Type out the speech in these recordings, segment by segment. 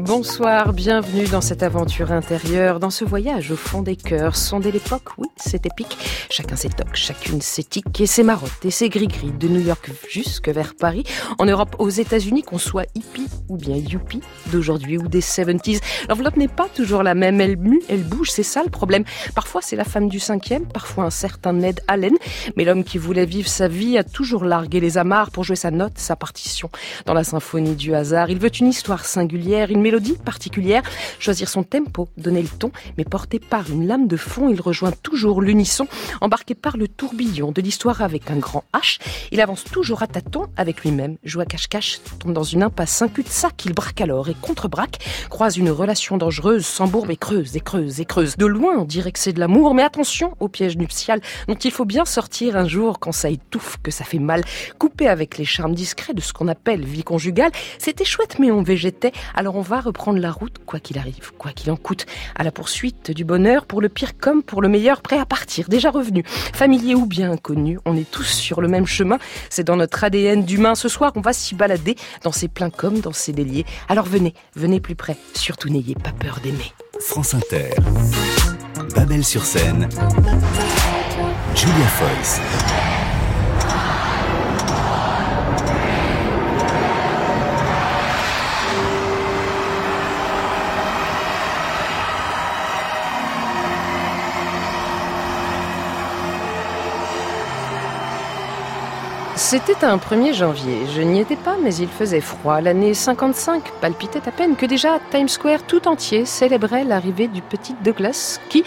Bonsoir, bienvenue dans cette aventure intérieure, dans ce voyage au fond des cœurs. Sonder l'époque, oui, c'est épique. Chacun ses chacune ses et ses marottes et ses gris-gris, de New York jusque vers Paris, en Europe, aux États-Unis, qu'on soit hippie ou bien youpi, d'aujourd'hui ou des 70s. L'enveloppe n'est pas toujours la même, elle mue, elle bouge, c'est ça le problème. Parfois c'est la femme du cinquième, parfois un certain Ned Allen, mais l'homme qui voulait vivre sa vie a toujours largué les amarres pour jouer sa note, sa partition. Dans la symphonie du hasard, il veut une histoire singulière, une mélodie particulière, choisir son tempo, donner le ton, mais porté par une lame de fond, il rejoint toujours l'unisson, embarqué par le tourbillon de l'histoire avec un grand H. Il avance toujours à tâtons avec lui-même, joue à cache-cache, tombe dans une impasse, un cul-de-sac, il braque alors et contre-braque, croise une relation dangereuse, s'embourbe et creuse et creuse et creuse. De loin, on dirait que c'est de l'amour, mais attention au piège nuptial dont il faut bien sortir un jour quand ça étouffe, que ça fait mal. Couper avec les charmes discrets de ce qu'on appelle vie conjugale, c'était chouette mais on végétait, alors on va reprendre la route, quoi qu'il arrive, quoi qu'il en coûte, à la poursuite du bonheur, pour le pire comme pour le meilleur, prêt à partir, déjà revenu, familier ou bien inconnu, on est tous sur le même chemin, c'est dans notre ADN d'humain. Ce soir, on va s'y balader, dans ces pleins comme dans Alors venez, venez plus près, surtout n'ayez pas peur d'aimer. France Inter, Babel sur scène, Julia Foyce. C'était un 1er janvier. Je n'y étais pas, mais il faisait froid. L'année 55 palpitait à peine que déjà Times Square tout entier célébrait l'arrivée du petit Douglas qui,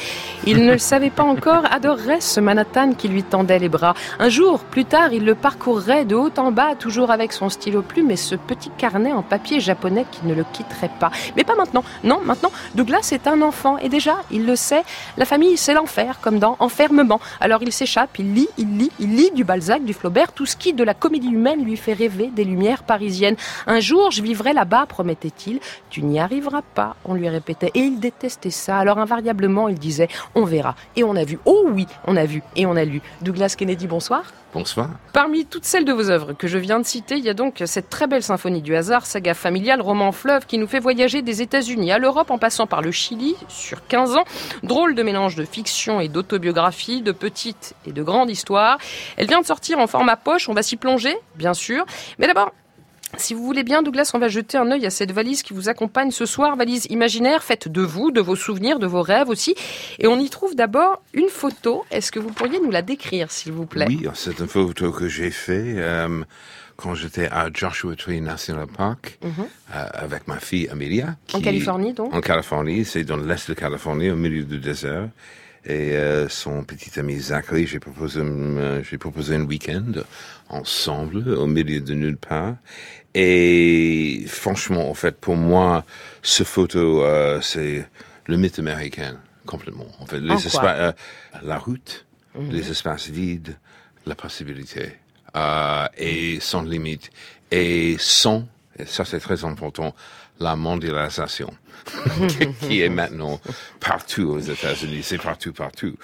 il ne le savait pas encore, adorerait ce Manhattan qui lui tendait les bras. Un jour, plus tard, il le parcourrait de haut en bas, toujours avec son stylo plume et ce petit carnet en papier japonais qui ne le quitterait pas. Mais pas maintenant. Non, maintenant, Douglas est un enfant et déjà, il le sait, la famille, c'est l'enfer, comme dans Enfermement. Alors il s'échappe, il lit, il lit, il lit du Balzac, du Flaubert, tout ce qui de la comédie humaine lui fait rêver des lumières parisiennes. Un jour, je vivrai là-bas, promettait-il. Tu n'y arriveras pas, on lui répétait. Et il détestait ça. Alors invariablement, il disait, on verra. Et on a vu. Oh oui, on a vu. Et on a lu. Douglas Kennedy, bonsoir. Bonsoir. Parmi toutes celles de vos œuvres que je viens de citer, il y a donc cette très belle symphonie du hasard, saga familiale, roman fleuve, qui nous fait voyager des États-Unis à l'Europe en passant par le Chili sur 15 ans. Drôle de mélange de fiction et d'autobiographie, de petite et de grande histoire. Elle vient de sortir en format poche, on va s'y plonger, bien sûr. Mais d'abord, si vous voulez bien, Douglas, on va jeter un œil à cette valise qui vous accompagne ce soir, valise imaginaire faite de vous, de vos souvenirs, de vos rêves aussi. Et on y trouve d'abord une photo. Est-ce que vous pourriez nous la décrire, s'il vous plaît? Oui, c'est une photo que j'ai fait euh, quand j'étais à Joshua Tree National Park Mhm. euh, avec ma fille Amelia. En Californie, donc? En Californie, c'est dans l'est de Californie, au milieu du désert. Et euh, son petit ami Zachary, j'ai proposé, euh, j'ai proposé un week-end ensemble, au milieu de nulle part. Et franchement, en fait, pour moi, ce photo, euh, c'est le mythe américain, complètement. En fait, les En espaces, euh, la route, Mhm. les espaces vides, la possibilité, euh, et sans limite, et sans, et ça c'est très important, la mondialisation, qui est maintenant partout aux États-Unis, c'est partout, partout,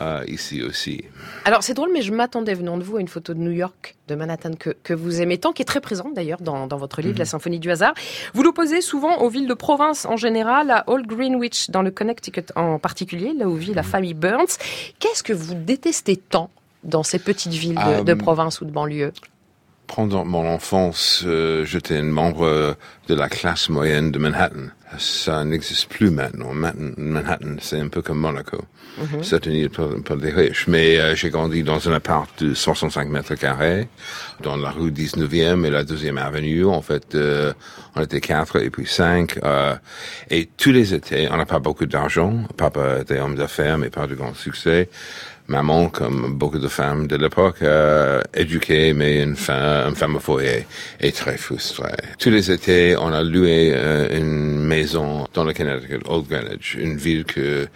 euh, ici aussi. Alors c'est drôle, mais je m'attendais venant de vous à une photo de New York, de Manhattan que, que vous aimez tant, qui est très présente d'ailleurs dans, dans votre livre, La Symphonie du hasard. Vous l'opposez souvent aux villes de province en général, à Old Greenwich dans le Connecticut en particulier, là où vit la famille Burns. Qu'est-ce que vous détestez tant dans ces petites villes de, de Euh, province ou de banlieue? Pendant mon enfance, euh, j'étais un membre de la classe moyenne de Manhattan. Ça n'existe plus maintenant. Manhattan, c'est un peu comme Monaco. C'est une île pour, pour les riches. Mais euh, j'ai grandi dans un appart de 65 mètres carrés, dans la rue 19e et la deuxième avenue. En fait, euh, on était quatre et puis cinq. euh, et tous les étés, on n'a pas beaucoup d'argent. Papa était homme d'affaires, mais pas de grand succès. Maman, comme beaucoup de femmes de l'époque, euh, éduquée, mais une femme, une femme au foyer, est très frustrée. Tous les étés, on a loué euh, une maison dans le Connecticut, Old Greenwich, une ville que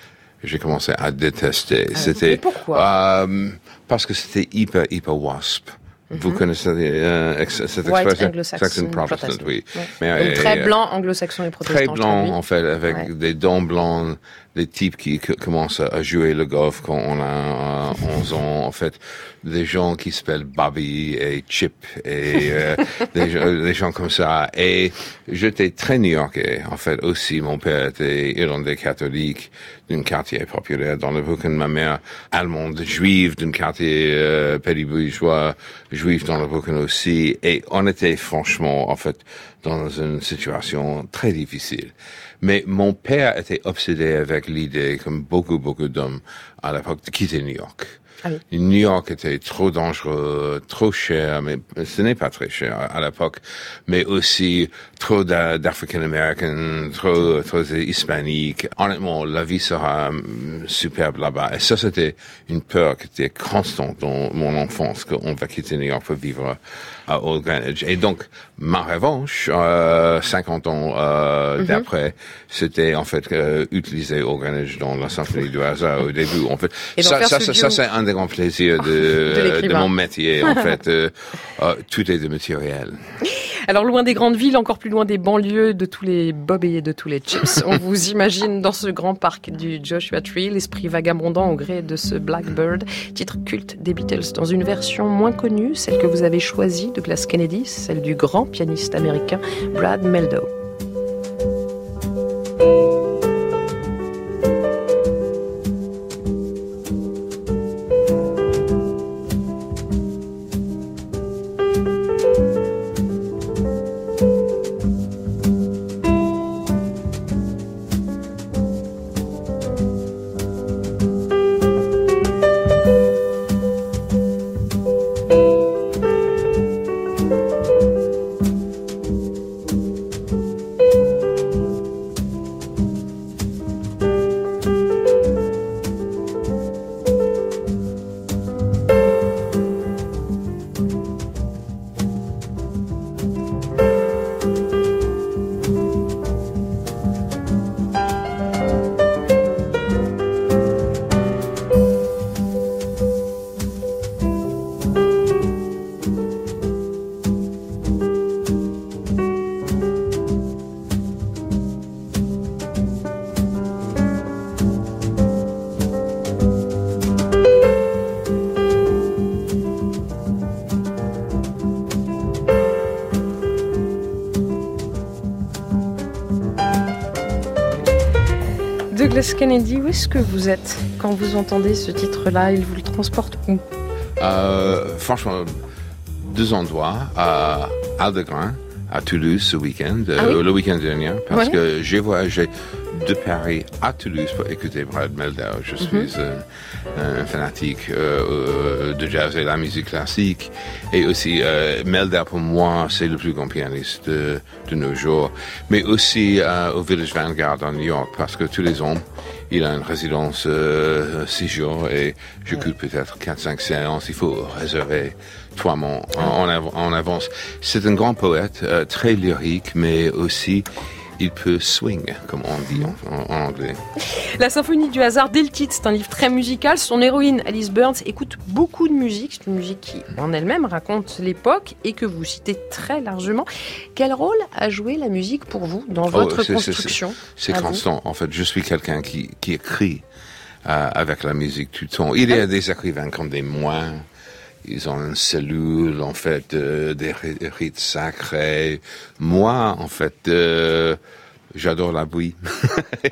j'ai commencé à détester. mais C'était pourquoi? euh, parce que c'était hyper hyper wasp. Vous connaissez euh, ex- cette White expression? Anglo-saxon Protestant, Protestant. oui. Ouais. Mais, Donc, euh, très blanc, anglo-saxon et protestant. Très blanc, en fait, avec Ouais. des dents blancs, des types qui commencent à jouer le golf quand on a euh, 11 ans, en fait, des gens qui s'appellent Bobby et Chip et euh, des, gens- des gens comme ça. Et j'étais très new-yorkais, en fait, aussi. Mon père était irlandais catholique d'un quartier populaire dans le Brooklyn. Ma mère, allemande, juive d'un quartier euh, pédibourgeois, juif dans le Brooklyn aussi. Et on était franchement, en fait, dans une situation très difficile. Mais mon père était obsédé avec l'idée, comme beaucoup, beaucoup d'hommes à l'époque, de quitter New York. Ah oui. New York était trop dangereux, trop cher, mais ce n'est pas très cher à l'époque, mais aussi trop d'A- d'Africains-Américains, trop, trop hispaniques. Honnêtement, la vie sera hum, superbe là-bas. Et ça, c'était une peur qui était constante dans mon enfance, qu'on va quitter New York pour vivre à Old Greenwich. Et donc, ma revanche, euh, 50 ans euh, Mhm. d'après, c'était en fait euh, utiliser Old Greenwich dans la symphonie du hasard au début. En fait, Et ça, ça, ça, ça, c'est un des grands plaisirs De de, de, l'écrivain. mon métier. En fait, Euh, euh, tout est de matériel. Alors loin des grandes villes, encore plus loin des banlieues, de tous les bob et de tous les chips, on vous imagine dans ce grand parc du Joshua Tree, l'esprit vagabondant au gré de ce Blackbird, titre culte des Beatles, dans une version moins connue, celle que vous avez choisie, Douglas Kennedy, celle du grand pianiste américain Brad Meldow. Kennedy, où est-ce que vous êtes quand vous entendez ce titre-là? Il vous le transporte où? Euh, franchement, deux endroits, à Aldegrin, à Toulouse ce week-end, euh, Ah oui? le week-end dernier, parce Ouais. que j'ai voyagé de Paris à Toulouse pour écouter Brad Meldau. Je suis Mhm. un, un fanatique euh, de jazz et de la musique classique. Et aussi, euh, Meldau, pour moi, c'est le plus grand pianiste de, de nos jours. Mais aussi au Village Vanguard à New York, parce que tous les ans, il a une résidence euh, six jours et j'écoute peut-être 4-5 séances. Il faut réserver trois mois en, en av- en avance. C'est un grand poète, euh, très lyrique, mais aussi il peut swing, comme on dit en, en- en anglais. La symphonie du hasard, dès le titre, c'est un livre très musical. Son héroïne, Alice Burns, écoute beaucoup de musique. C'est une musique qui, en elle-même, raconte l'époque et que vous citez très largement. Quel rôle a joué la musique pour vous dans votre Oh, c'est- construction C'est constant. En fait, je suis quelqu'un qui, qui écrit euh, avec la musique tout le temps. Il y a des écrivains comme des moines. Ils ont une cellule, en fait, euh, des ri- rites sacrés. Moi, en fait, euh, j'adore la bruit.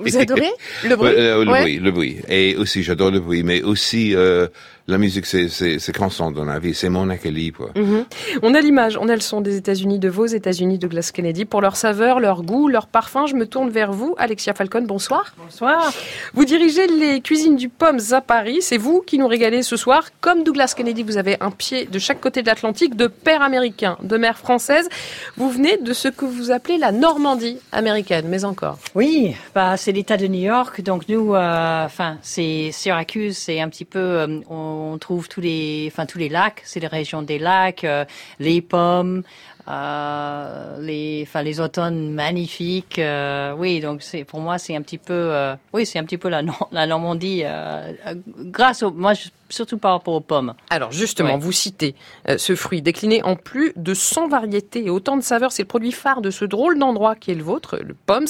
Vous adorez le bruit? Ouais, euh, le Ouais. bruit, le bruit. Et aussi, j'adore le bruit, mais aussi, euh, la musique, c'est, constant dans la vie. C'est mon équilibre. Mhm. On a l'image, on a le son des États-Unis, de vos États-Unis, de Glass Kennedy. Pour leur saveur, leur goût, leur parfum, je me tourne vers vous. Alexia Falcon, bonsoir. Bonsoir. Vous dirigez les cuisines du Pommes à Paris. C'est vous qui nous régalez ce soir. Comme Douglas Kennedy, vous avez un pied de chaque côté de l'Atlantique, de père américain, de mère française. Vous venez de ce que vous appelez la Normandie américaine, mais encore. Oui, bah c'est l'État de New York, donc nous, euh, enfin c'est Syracuse, c'est un petit peu, euh, on trouve tous les, enfin tous les lacs, c'est les régions des lacs, euh, les pommes, euh, les, enfin les automnes magnifiques. Euh, oui, donc c'est pour moi c'est un petit peu, euh, oui, c'est un petit peu la, la Normandie euh, grâce au, moi surtout par rapport aux pommes. Alors justement, vous citez ce fruit décliné en plus de 100 variétés et autant de saveurs. C'est le produit phare de ce drôle d'endroit qui est le vôtre, le Poms.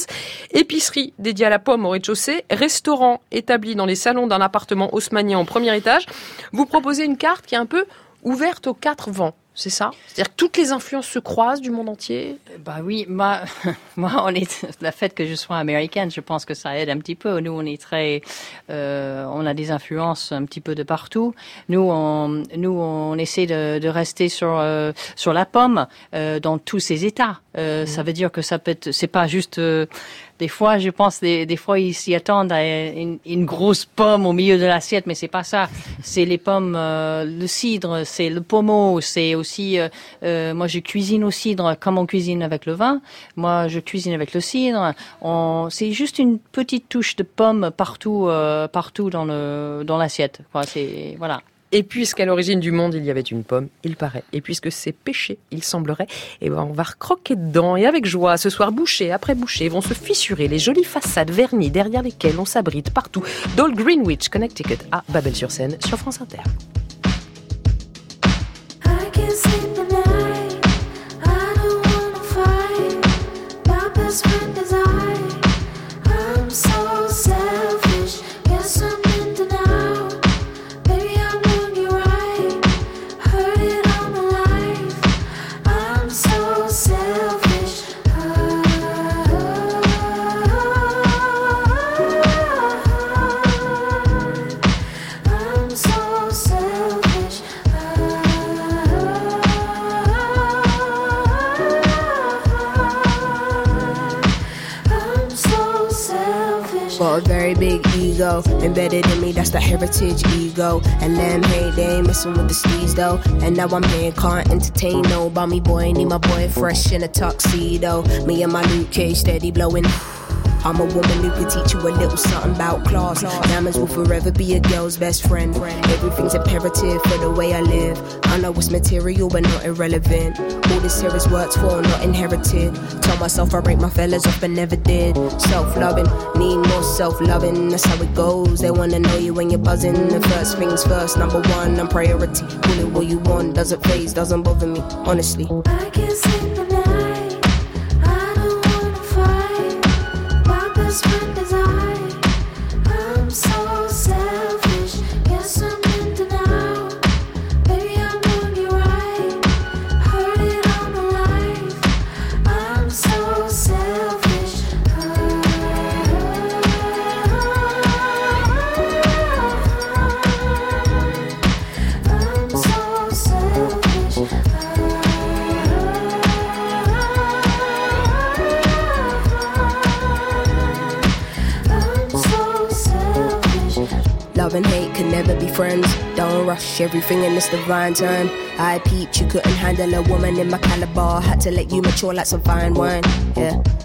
Épicerie dédiée à la pomme au rez-de-chaussée, restaurant établi dans les salons d'un appartement haussmanien au premier étage. Vous proposez une carte qui est un peu ouverte aux quatre vents c'est ça? C'est-à-dire que toutes les influences se croisent du monde entier? Bah oui, moi, moi, on est la fait que je sois américaine, je pense que ça aide un petit peu. Nous, on est très, euh, on a des influences un petit peu de partout. Nous, on, nous, on essaie de, de rester sur euh, sur la pomme euh, dans tous ses états. Euh, Ça veut dire que ça peut être, c'est pas juste des fois, je pense, des, fois, ils s'y attendent à une, grosse pomme au milieu de l'assiette, mais c'est pas ça. C'est les pommes, euh, le cidre, c'est le pommeau, c'est aussi, euh, euh, moi, je cuisine au cidre comme on cuisine avec le vin. Moi, je cuisine avec le cidre. C'est juste une petite touche de pomme partout, euh, partout dans le dans l'assiette. Voilà. Et puisqu'à l'origine du monde, il y avait une pomme, il paraît. Et puisque c'est péché, il semblerait, eh ben, on va recroquer dedans. Et avec joie, ce soir, boucher après boucher, vont se fissurer les jolies façades vernies derrière lesquelles on s'abrite partout. Dans Greenwich, Connecticut, à Babel-sur-Seine, sur France Inter. Ego embedded in me. That's the heritage ego. And them hey, they ain't messing with the steez though. And now I'm here, can't entertain no. By boy, need my boy fresh in a tuxedo. Me and my Luke Cage steady blowing. I'm a woman who can teach you a little something about class. Diamonds will forever be a girl's best friend. Everything's imperative for the way I live. I know it's material but not irrelevant. All this here is worked for, not inherited. Tell myself I rate my fellas off but never did. Self loving, need more self loving. That's how it goes. They wanna know you when you're buzzing. The first things first, number one, I'm priority. Call it what you want, doesn't phase, doesn't bother me, honestly. I can sleep was my desire. At be friends. Don't rush everything in this divine time. I peeped, you couldn't handle a woman in my caliber. Had to let you mature like some fine wine. Yeah.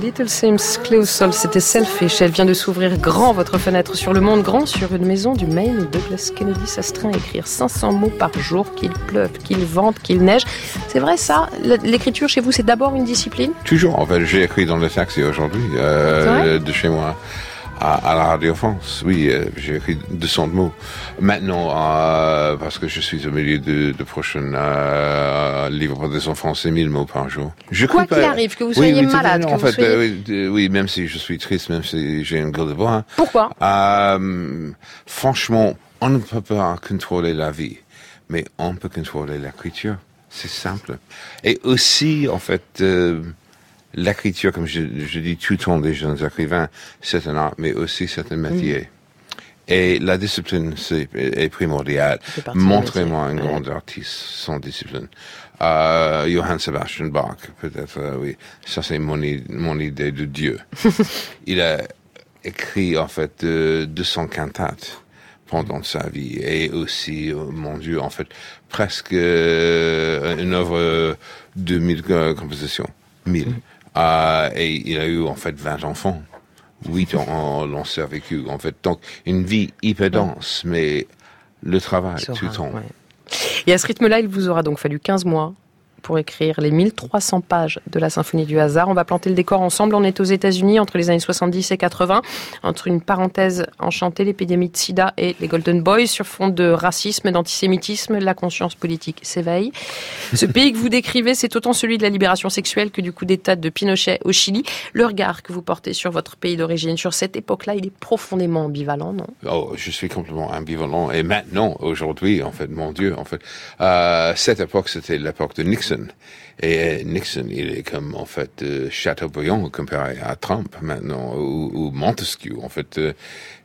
Little Sims Close c'était Selfish. Elle vient de s'ouvrir grand votre fenêtre sur le monde, grand sur une maison du Maine. Douglas Kennedy s'astreint à écrire 500 mots par jour, qu'il pleuve, qu'il vente, qu'il neige. C'est vrai ça? L'écriture chez vous, c'est d'abord une discipline? Toujours. En fait, j'ai écrit dans le taxi aujourd'hui, euh, de chez moi à, la Radio France. Oui, euh, j'ai écrit 200 mots. Maintenant, euh, parce que je suis au milieu de, de prochain euh, livre pour des enfants, c'est 1000 mots par jour. Je Quoi qu'il arrive, que vous soyez malade, que en vous fait, soyez... Euh, oui, même si je suis triste, même si j'ai une gueule de bois. Pourquoi? Euh, Franchement, on ne peut pas contrôler la vie, mais on peut contrôler l'écriture. C'est simple. Et aussi, en fait... Euh, l'écriture, comme je, je, dis tout le temps des jeunes écrivains, c'est un art, mais aussi c'est un métier. Et la discipline c'est, est primordiale. Montrez-moi un grand artiste sans discipline. Euh, Johann Sebastian Bach, peut-être, euh, oui. Ça, c'est mon, mon idée de Dieu. Il a écrit, en fait, 200 cantates pendant sa vie. Et aussi, oh, mon Dieu, en fait, presque euh, une œuvre de 1000 compositions. 1000. Et il a eu, en fait, 20 enfants. 8 ans l'ont survécu, en fait. Donc, une vie hyper dense, mais le travail tout le temps. Et à ce rythme-là, il vous aura donc fallu 15 mois pour écrire les 1300 pages de la Symphonie du hasard. On va planter le décor ensemble. On est aux États-Unis entre les années 70 et 80, entre une parenthèse enchantée, l'épidémie de sida et les Golden Boys, sur fond de racisme et d'antisémitisme, la conscience politique s'éveille. Ce pays que vous décrivez, c'est autant celui de la libération sexuelle que du coup d'État de Pinochet au Chili. Le regard que vous portez sur votre pays d'origine, sur cette époque-là, il est profondément ambivalent, non? Oh, je suis complètement ambivalent. Et maintenant, aujourd'hui, en fait, mon Dieu, en fait, euh, cette époque, c'était l'époque de Nixon. Et euh, Nixon, il est comme en fait euh, Chateaubriand comparé à Trump maintenant, ou, Montesquieu. En fait, euh,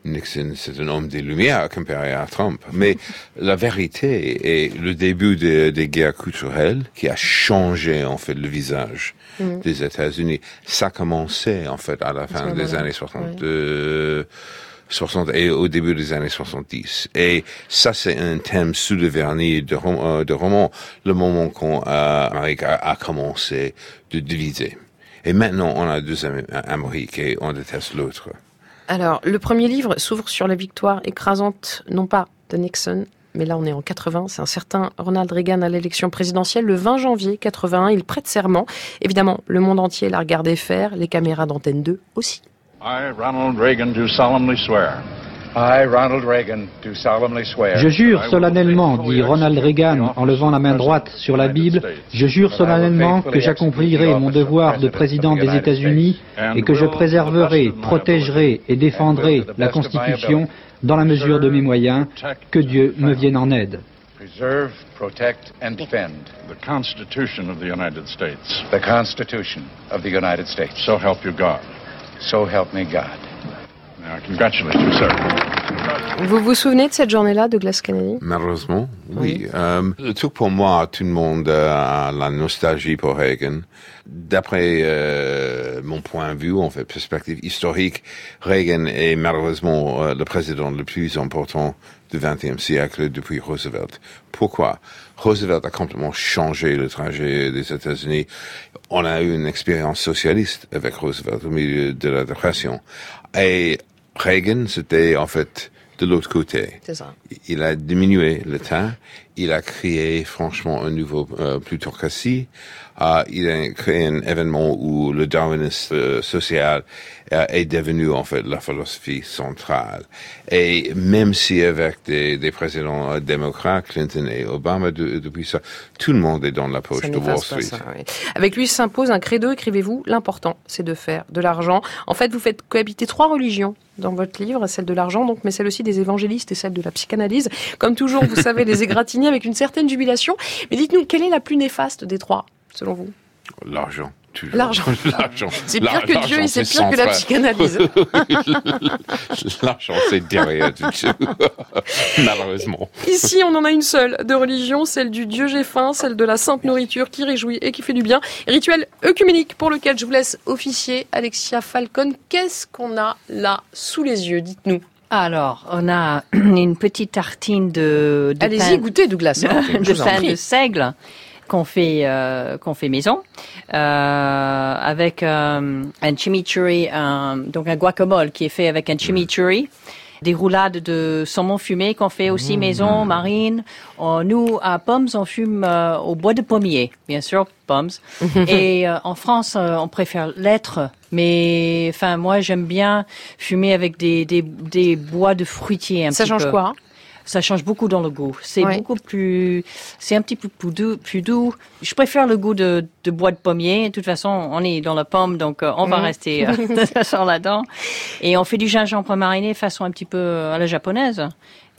Nixon, c'est un homme des Lumières comparé à Trump. Mais la vérité est le début des guerres culturelles qui a changé en fait le visage mm. des États-Unis. Ça commençait en fait à la fin des années 60 et au début des années 70. Et ça, c'est un thème sous le vernis de, euh, de roman, le moment qu'on a, a, commencé de diviser. Et maintenant, on a deux Amériques et on déteste l'autre. Alors, le premier livre s'ouvre sur la victoire écrasante, non pas de Nixon, mais là on est en 80, c'est un certain Ronald Reagan à l'élection présidentielle le 20 janvier 81, il prête serment. Évidemment, le monde entier l'a regardé faire, les caméras d'antenne 2 aussi. Je jure solennellement, dit Ronald Reagan en levant la main droite sur la Bible, je jure solennellement que j'accomplirai mon devoir de président des États-Unis et que je préserverai, protégerai et défendrai la Constitution dans la mesure de mes moyens, que Dieu me vienne en aide. Preserve, protect and defend the Constitution of the United States. The Constitution of the United States. So help you God. So help me God. congratulate you, sir. Vous vous souvenez de cette journée-là de Glass Kennedy Malheureusement, oui. Euh, tout pour moi, tout le monde a la nostalgie pour Reagan. D'après euh, mon point de vue, en fait, perspective historique, Reagan est malheureusement euh, le président le plus important du XXe siècle depuis Roosevelt. Pourquoi? Roosevelt a complètement changé le trajet des États-Unis. On a eu une expérience socialiste avec Roosevelt au milieu de la dépression. Et Reagan, c'était en fait de l'autre côté. Ça. Il a diminué l'État, il a créé franchement un nouveau euh, plutocratie, uh, il a créé un événement où le darwinisme euh, social euh, est devenu en fait la philosophie centrale. Et même si avec des, des présidents euh, démocrates, Clinton et Obama, depuis ça, tout le monde est dans la poche de Wall Street. Ça, oui. Avec lui s'impose un credo, écrivez-vous, l'important c'est de faire de l'argent. En fait, vous faites cohabiter trois religions dans votre livre, celle de l'argent, donc, mais celle aussi des évangélistes et celle de la psychanalyse. Comme toujours, vous savez les égratigner avec une certaine jubilation. Mais dites-nous, quelle est la plus néfaste des trois, selon vous L'argent. L'argent. C'est pire que Dieu et c'est pire que la psychanalyse. L'argent, c'est derrière du tout. Malheureusement. Ici, on en a une seule de religion, celle du Dieu j'ai faim, celle de la sainte nourriture qui réjouit et qui fait du bien. Rituel œcuménique pour lequel je vous laisse officier. Alexia Falcon, qu'est-ce qu'on a là sous les yeux Dites-nous? Alors, on a une petite tartine de, de Allez-y, goûtez Douglas. Hein, de pain de seigle qu'on fait euh, qu'on fait maison euh, avec euh, un chimichurri, un, donc un guacamole qui est fait avec un chimichurri des roulades de saumon fumé qu'on fait aussi mmh. maison, marine. nous, à Pommes, on fume au bois de pommier, bien sûr, Pommes. Et en France, on préfère l'être. Mais enfin, moi, j'aime bien fumer avec des, des, des bois de fruitiers un Ça change quoi? Ça change beaucoup dans le goût. C'est beaucoup plus, c'est un petit peu plus doux, plus doux. Je préfère le goût de, de, bois de pommier. De toute façon, on est dans la pomme, donc euh, on va mhm. rester euh, là-dedans. Et on fait du gingembre mariné façon un petit peu à la japonaise.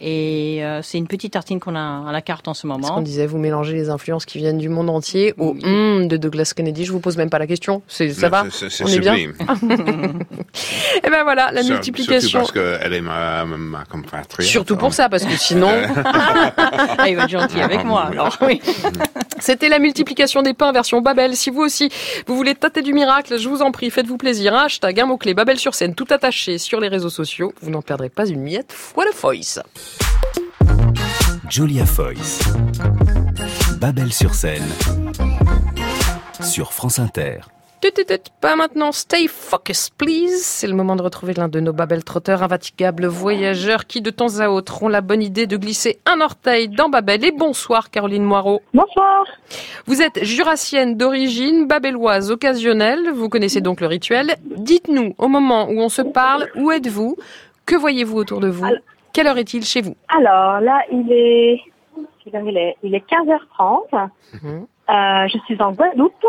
Et euh, c'est une petite tartine qu'on a à la carte en ce moment. Ce qu'on disait, vous mélangez les influences qui viennent du monde entier au hum de Douglas Kennedy. Je vous pose même pas la question. C'est, ça va On est bien Et eh ben voilà, la multiplication. Surtout parce qu'elle est ma, ma compatriote. Surtout pour ça, parce que sinon... ah, il va être gentil avec moi, alors oui. C'était la multiplication des pains version Babel. Si vous aussi, vous voulez tâter du miracle, je vous en prie, faites-vous plaisir. Hashtag un mot-clé Babel sur scène, tout attaché sur les réseaux sociaux. Vous n'en perdrez pas une miette. Voilà Voice. Julia Foyce. Babel sur scène. Sur France Inter. Pas maintenant, stay focused, please. C'est le moment de retrouver l'un de nos Babel trotteurs invatigables voyageurs qui, de temps à autre, ont la bonne idée de glisser un orteil dans Babel. Et bonsoir, Caroline Moirot. Bonsoir. Vous êtes jurassienne d'origine, babelloise occasionnelle. Vous connaissez donc le rituel. Dites-nous, au moment où on se parle, où êtes-vous? Que voyez-vous autour de vous? Quelle heure est-il chez vous? Alors là, il est, il est, il est 15h30. Mhm. Euh, je suis en Guadeloupe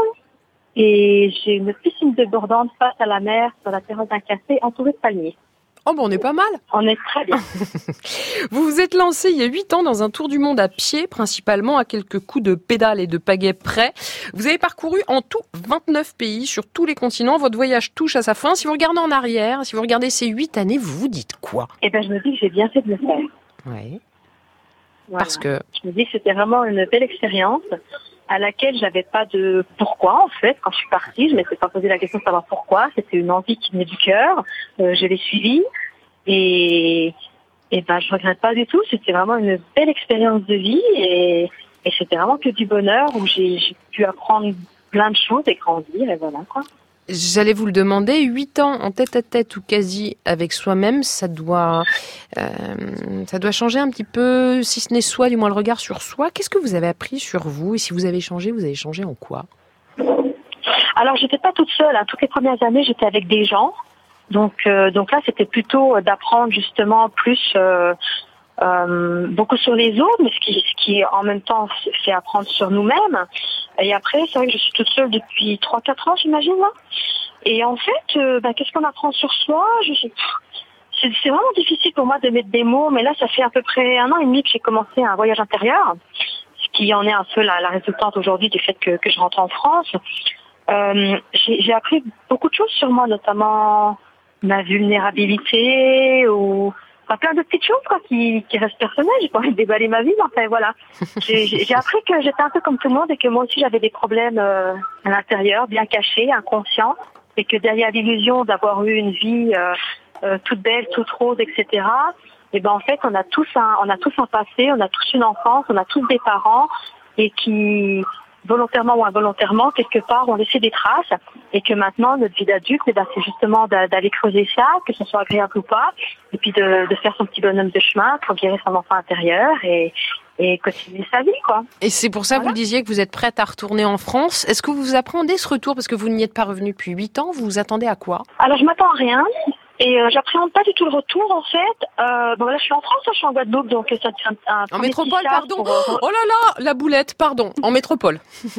et j'ai une piscine débordante face à la mer sur la terrasse d'un café entourée de palmiers. Oh bon, on est pas mal. On est très bien. vous vous êtes lancé il y a huit ans dans un tour du monde à pied, principalement à quelques coups de pédale et de pagaie près. Vous avez parcouru en tout 29 pays sur tous les continents. Votre voyage touche à sa fin. Si vous regardez en arrière, si vous regardez ces huit années, vous vous dites quoi? Eh ben, je me dis que j'ai bien fait de le faire. Oui. Parce que. Je me dis que c'était vraiment une belle expérience à laquelle j'avais pas de pourquoi en fait. Quand je suis partie je m'étais pas posé la question de savoir pourquoi. C'était une envie qui venait du cœur. Euh, je l'ai suivie. Et et ben je regrette pas du tout. C'était vraiment une belle expérience de vie. Et, et c'était vraiment que du bonheur où j'ai pu apprendre plein de choses et grandir. Et voilà quoi J'allais vous le demander, huit ans en tête à tête ou quasi avec soi-même, ça doit, euh, ça doit changer un petit peu, si ce n'est soi, du moins le regard sur soi. Qu'est-ce que vous avez appris sur vous Et si vous avez changé, vous avez changé en quoi? Alors, j'étais pas toute seule. Hein. Toutes les premières années, j'étais avec des gens. Donc, euh, donc là, c'était plutôt d'apprendre justement plus euh, euh, beaucoup sur les autres, mais ce qui, ce qui en même temps fait apprendre sur nous-mêmes. Et après, c'est vrai que je suis toute seule depuis 3-4 ans, j'imagine. Et en fait, euh, bah, qu'est-ce qu'on apprend sur soi? Je, C'est vraiment difficile pour moi de mettre des mots, mais là, ça fait à peu près un an et demi que j'ai commencé un voyage intérieur, ce qui en est un peu la, la résultante aujourd'hui du fait que, que, je rentre en France. Euh, j'ai appris beaucoup de choses sur moi, notamment ma vulnérabilité ou plein de petites choses quoi, qui, qui restent personnelles. J'ai pas envie de déballer ma vie, mais enfin voilà. J'ai appris que j'étais un peu comme tout le monde et que moi aussi j'avais des problèmes euh, à l'intérieur, bien cachés, inconscients, et que derrière l'illusion d'avoir eu une vie euh, euh, toute belle, toute rose, etc. Et ben en fait on a tous un, on a tous un passé, on a tous une enfance, on a tous des parents et qui volontairement ou involontairement, quelque part, ont laissé des traces et que maintenant, notre vie d'adulte, eh ben, c'est justement d'aller creuser ça, que ce soit agréable ou pas, et puis de, de faire son petit bonhomme de chemin pour guérir son enfant intérieur et, et continuer sa vie, quoi. Et c'est pour ça que vous disiez que vous êtes prête à retourner en France. Est-ce que vous appréhendez ce retour? Parce que vous n'y êtes pas revenu depuis huit ans Vous vous attendez à quoi? Alors, je m'attends à rien. Et euh, j'appréhende pas du tout le retour en fait. Euh, bon là je suis en France, je suis en Guadeloupe, donc ça tient un, En métropole, pardon. Euh, oh là là, la boulette, pardon. En métropole.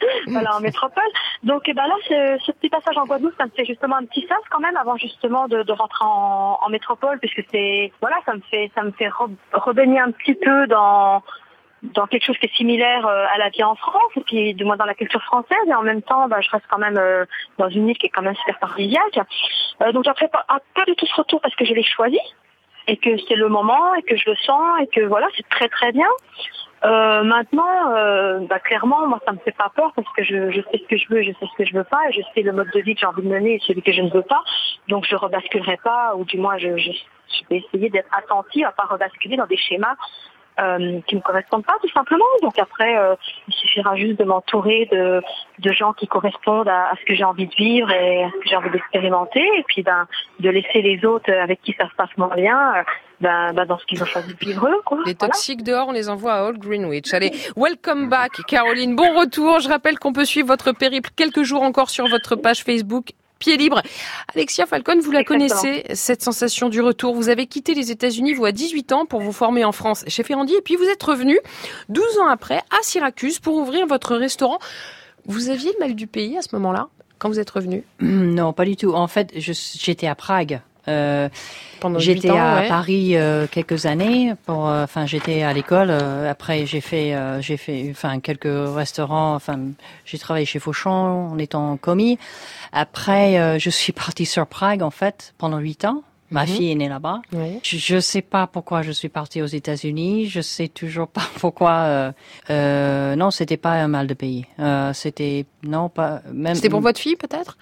voilà, en métropole. Donc eh ben là, ce, ce, petit passage en Guadeloupe, ça me fait justement un petit sens quand même avant justement de, de rentrer en, en métropole, puisque c'est voilà, ça me fait ça me fait rebaigner un petit peu dans dans quelque chose qui est similaire euh, à la vie en France, et puis du moins dans la culture française, et en même temps, bah, je reste quand même euh, dans une île qui est quand même super paradisiaque. Euh, donc j'apprécie pas, pas du tout ce retour parce que je l'ai choisi, et que c'est le moment, et que je le sens, et que voilà, c'est très très bien. Euh, maintenant, euh, bah, clairement, moi, ça me fait pas peur parce que je, je sais ce que je veux, je sais ce que je veux pas, et je sais le mode de vie que j'ai envie de mener et celui que je ne veux pas. Donc, je rebasculerai pas, ou du moins, je, je, je vais essayer d'être attentive à pas rebasculer dans des schémas euh, qui me correspondent pas tout simplement. Donc après, euh, il suffira juste de m'entourer de, de gens qui correspondent à, ce que j'ai envie de vivre et à ce que j'ai envie d'expérimenter, et puis ben de laisser les autres avec qui ça se passe moins bien. Euh, ben, ben, dans ce qu'ils ont choisi de vivre eux. Quoi. Les toxiques dehors, on les envoie à Old Greenwich. Allez, welcome back Caroline, bon retour. Je rappelle qu'on peut suivre votre périple quelques jours encore sur votre page Facebook pied libre. Alexia Falcon, vous la connaissez, cette sensation du retour. Vous avez quitté les États-Unis, vous, à 18 ans, pour vous former en France chez Ferrandi, et puis vous êtes revenu 12 ans après à Syracuse pour ouvrir votre restaurant. Vous aviez le mal du pays à ce moment-là quand vous êtes revenu? Non, pas du tout. En fait, j'étais à Prague j'étais à Paris euh, quelques années. Pour, euh, enfin, j'étais à l'école. après, j'ai fait, j'ai fait, enfin, quelques restaurants. Enfin, j'ai travaillé chez Fauchon en étant commis. Après, je suis partie sur Prague en fait pendant huit ans. Ma mhm. fille est née là-bas. Je ne sais pas pourquoi je suis partie aux États-Unis. Je sais toujours pas pourquoi. Euh, euh, non, c'était pas un mal de pays. Euh, c'était non pas même. C'était pour votre fille peut-être?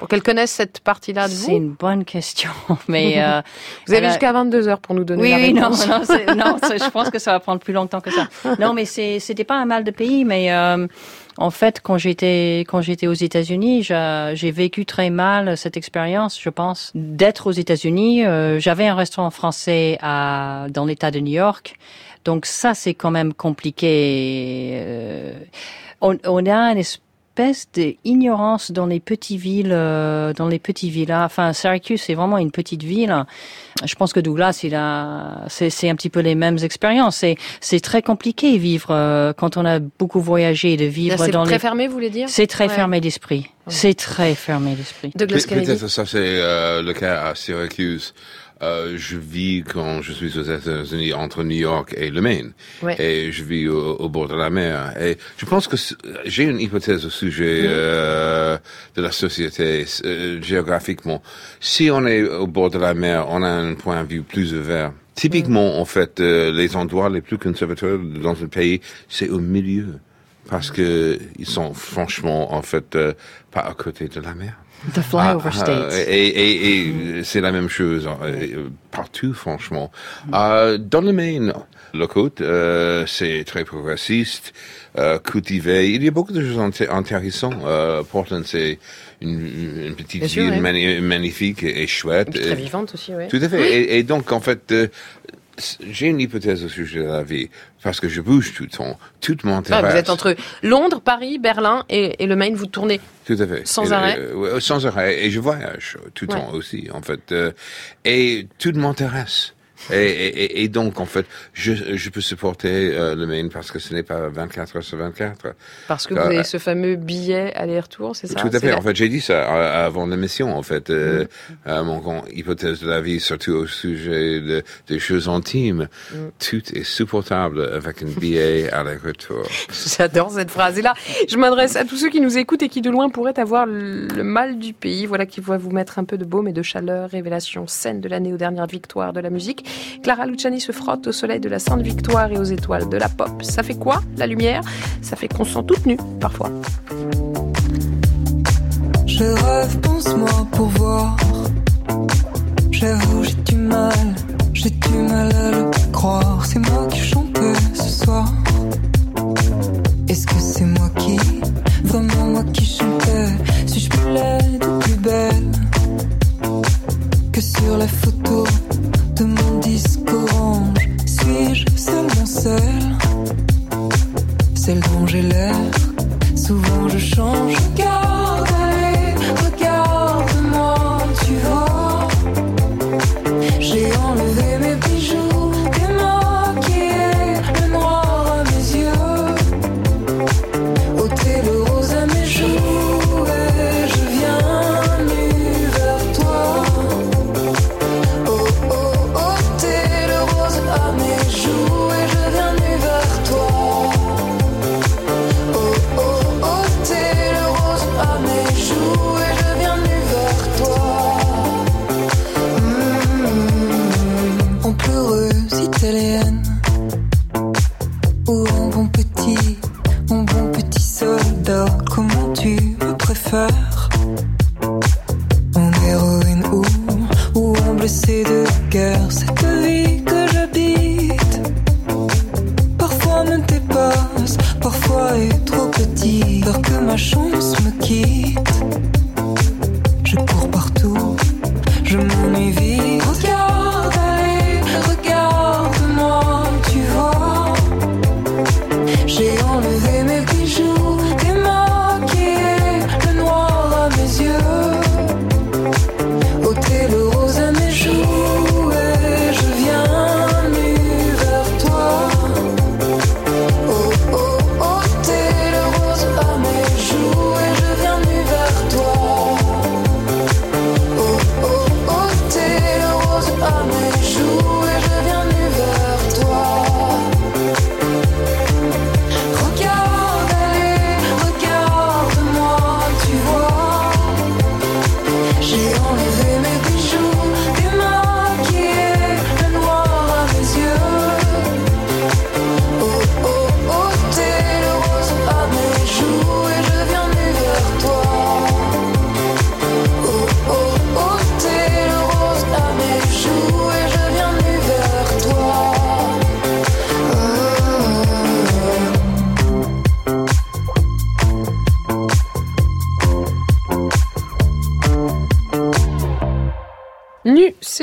Pour qu'elle connaisse cette partie-là de vous C'est une bonne question, mais euh, vous avez jusqu'à 22 heures pour nous donner oui, la réponse. Oui, non, non, non je pense que ça va prendre plus longtemps que ça. Non, mais c'était pas un mal de pays, mais euh, en fait, quand j'étais quand j'étais aux États-Unis, j'ai vécu très mal cette expérience, je pense, d'être aux États-Unis. Euh, j'avais un restaurant français à dans l'État de New York, donc ça c'est quand même compliqué. Euh, on, on a un espèce espèce d'ignorance dans les petites villes, euh, dans les petits villas. Enfin, Syracuse, c'est vraiment une petite ville. Je pense que Douglas, il a, c'est un petit peu les mêmes expériences. C'est très compliqué vivre euh, quand on a beaucoup voyagé, de vivre dans. C'est très fermé, vous voulez dire C'est très fermé d'esprit. C'est très fermé d'esprit. Peut-être ça c'est euh, le cas à Syracuse. Euh, je vis quand je suis aux États-Unis entre New York et le Maine. Et je vis au, bord de la mer. Et je pense que j'ai une hypothèse au sujet euh, de la société euh, géographiquement. Si on est au bord de la mer, on a un point de vue plus ouvert. Typiquement, en fait, euh, les endroits les plus conservateurs dans le pays, c'est au milieu. Parce que ils sont franchement, en fait, euh, pas à côté de la mer. The flyover ah, ah, states. et, et, et c'est la même chose euh, partout, franchement. Euh, dans le Maine, le côte, euh, c'est très progressiste, euh, cultivé. Il y a beaucoup de choses intéressantes. Euh, Portland, c'est une, une, petite ville magnifique et, chouette. Et très vivante aussi, oui. Tout à fait. Et, et, donc, en fait, euh, j'ai une hypothèse au sujet de la vie, parce que je bouge tout le temps, tout m'intéresse. Ah, vous êtes entre Londres, Paris, Berlin et, et, le Maine, vous tournez tout à fait. sans arrêt Sans arrêt, et je voyage tout le temps aussi, en fait. Euh, et tout m'intéresse. Et, et, et, donc, en fait, je, je peux supporter euh, le Maine parce que ce n'est pas 24 heures sur 24. Parce que vous avez ce fameux billet aller-retour, c'est ça Tout à fait. En fait, j'ai dit ça euh, avant l'émission, en fait. Euh, mm. mon hypothèse de la vie, surtout au sujet de, des choses intimes. Mm. Tout est supportable avec un billet aller-retour. J'adore cette phrase. Et là, je m'adresse à tous ceux qui nous écoutent et qui de loin pourraient avoir le mal du pays. Voilà qui va vous mettre un peu de baume et de chaleur. Révélation scène de l'année aux dernières victoires de la musique. Clara Luciani se frotte au soleil de la Sainte Victoire et aux étoiles de la pop. Ça fait quoi, la lumière? Ça fait qu'on sent toute nue, parfois. Je rêve, pense-moi pour voir. J'avoue, j'ai du mal, j'ai du mal à le croire. C'est moi qui chantais ce soir. Est-ce que c'est moi qui, vraiment moi qui chantais plus laide plus belle que sur la photo? De mon disque orange Suis-je seulement seule Celle dont j'ai l'air. Souvent je change Regarde,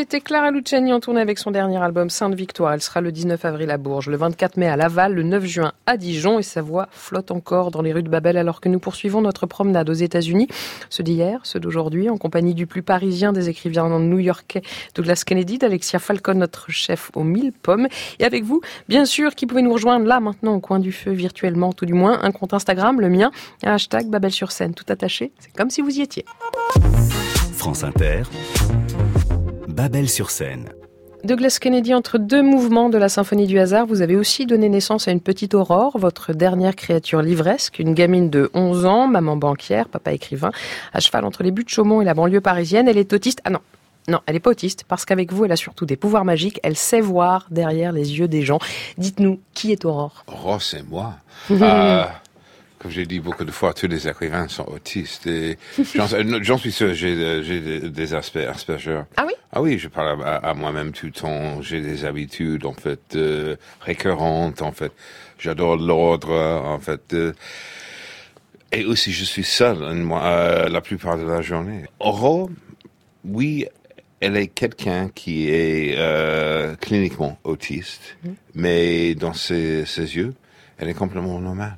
c'était Clara Luciani en tournée avec son dernier album Sainte Victoire. Elle sera le 19 avril à Bourges, le 24 mai à Laval, le 9 juin à Dijon et sa voix flotte encore dans les rues de Babel alors que nous poursuivons notre promenade aux États-Unis. Ceux d'hier, ceux d'aujourd'hui, en compagnie du plus parisien des écrivains new-yorkais Douglas Kennedy, d'Alexia Falcon, notre chef aux mille pommes. Et avec vous, bien sûr, qui pouvez nous rejoindre là maintenant au coin du feu virtuellement, tout du moins, un compte Instagram, le mien, un hashtag Babel sur scène, tout attaché. C'est comme si vous y étiez. France Inter. Babel sur scène. Douglas Kennedy, entre deux mouvements de la symphonie du hasard, vous avez aussi donné naissance à une petite aurore, votre dernière créature livresque, une gamine de 11 ans, maman banquière, papa écrivain, à cheval entre les buts de Chaumont et la banlieue parisienne. Elle est autiste. Ah non, non, elle est pas autiste, parce qu'avec vous, elle a surtout des pouvoirs magiques. Elle sait voir derrière les yeux des gens. Dites-nous, qui est Aurore? Aurore, c'est moi. euh, comme j'ai dit beaucoup de fois, tous les écrivains sont autistes. Et j'en suis sûr, j'ai des, des aspects Asperger. Ah oui? Ah oui, je parle à, à moi-même tout le temps. J'ai des habitudes, en fait, euh, récurrentes, en fait. J'adore l'ordre, en fait. Euh, et aussi, je suis seul moi, euh, la plupart de la journée. Aurore, oui, elle est quelqu'un qui est cliniquement autiste, mm. mais dans ses, ses yeux, elle est complètement normale.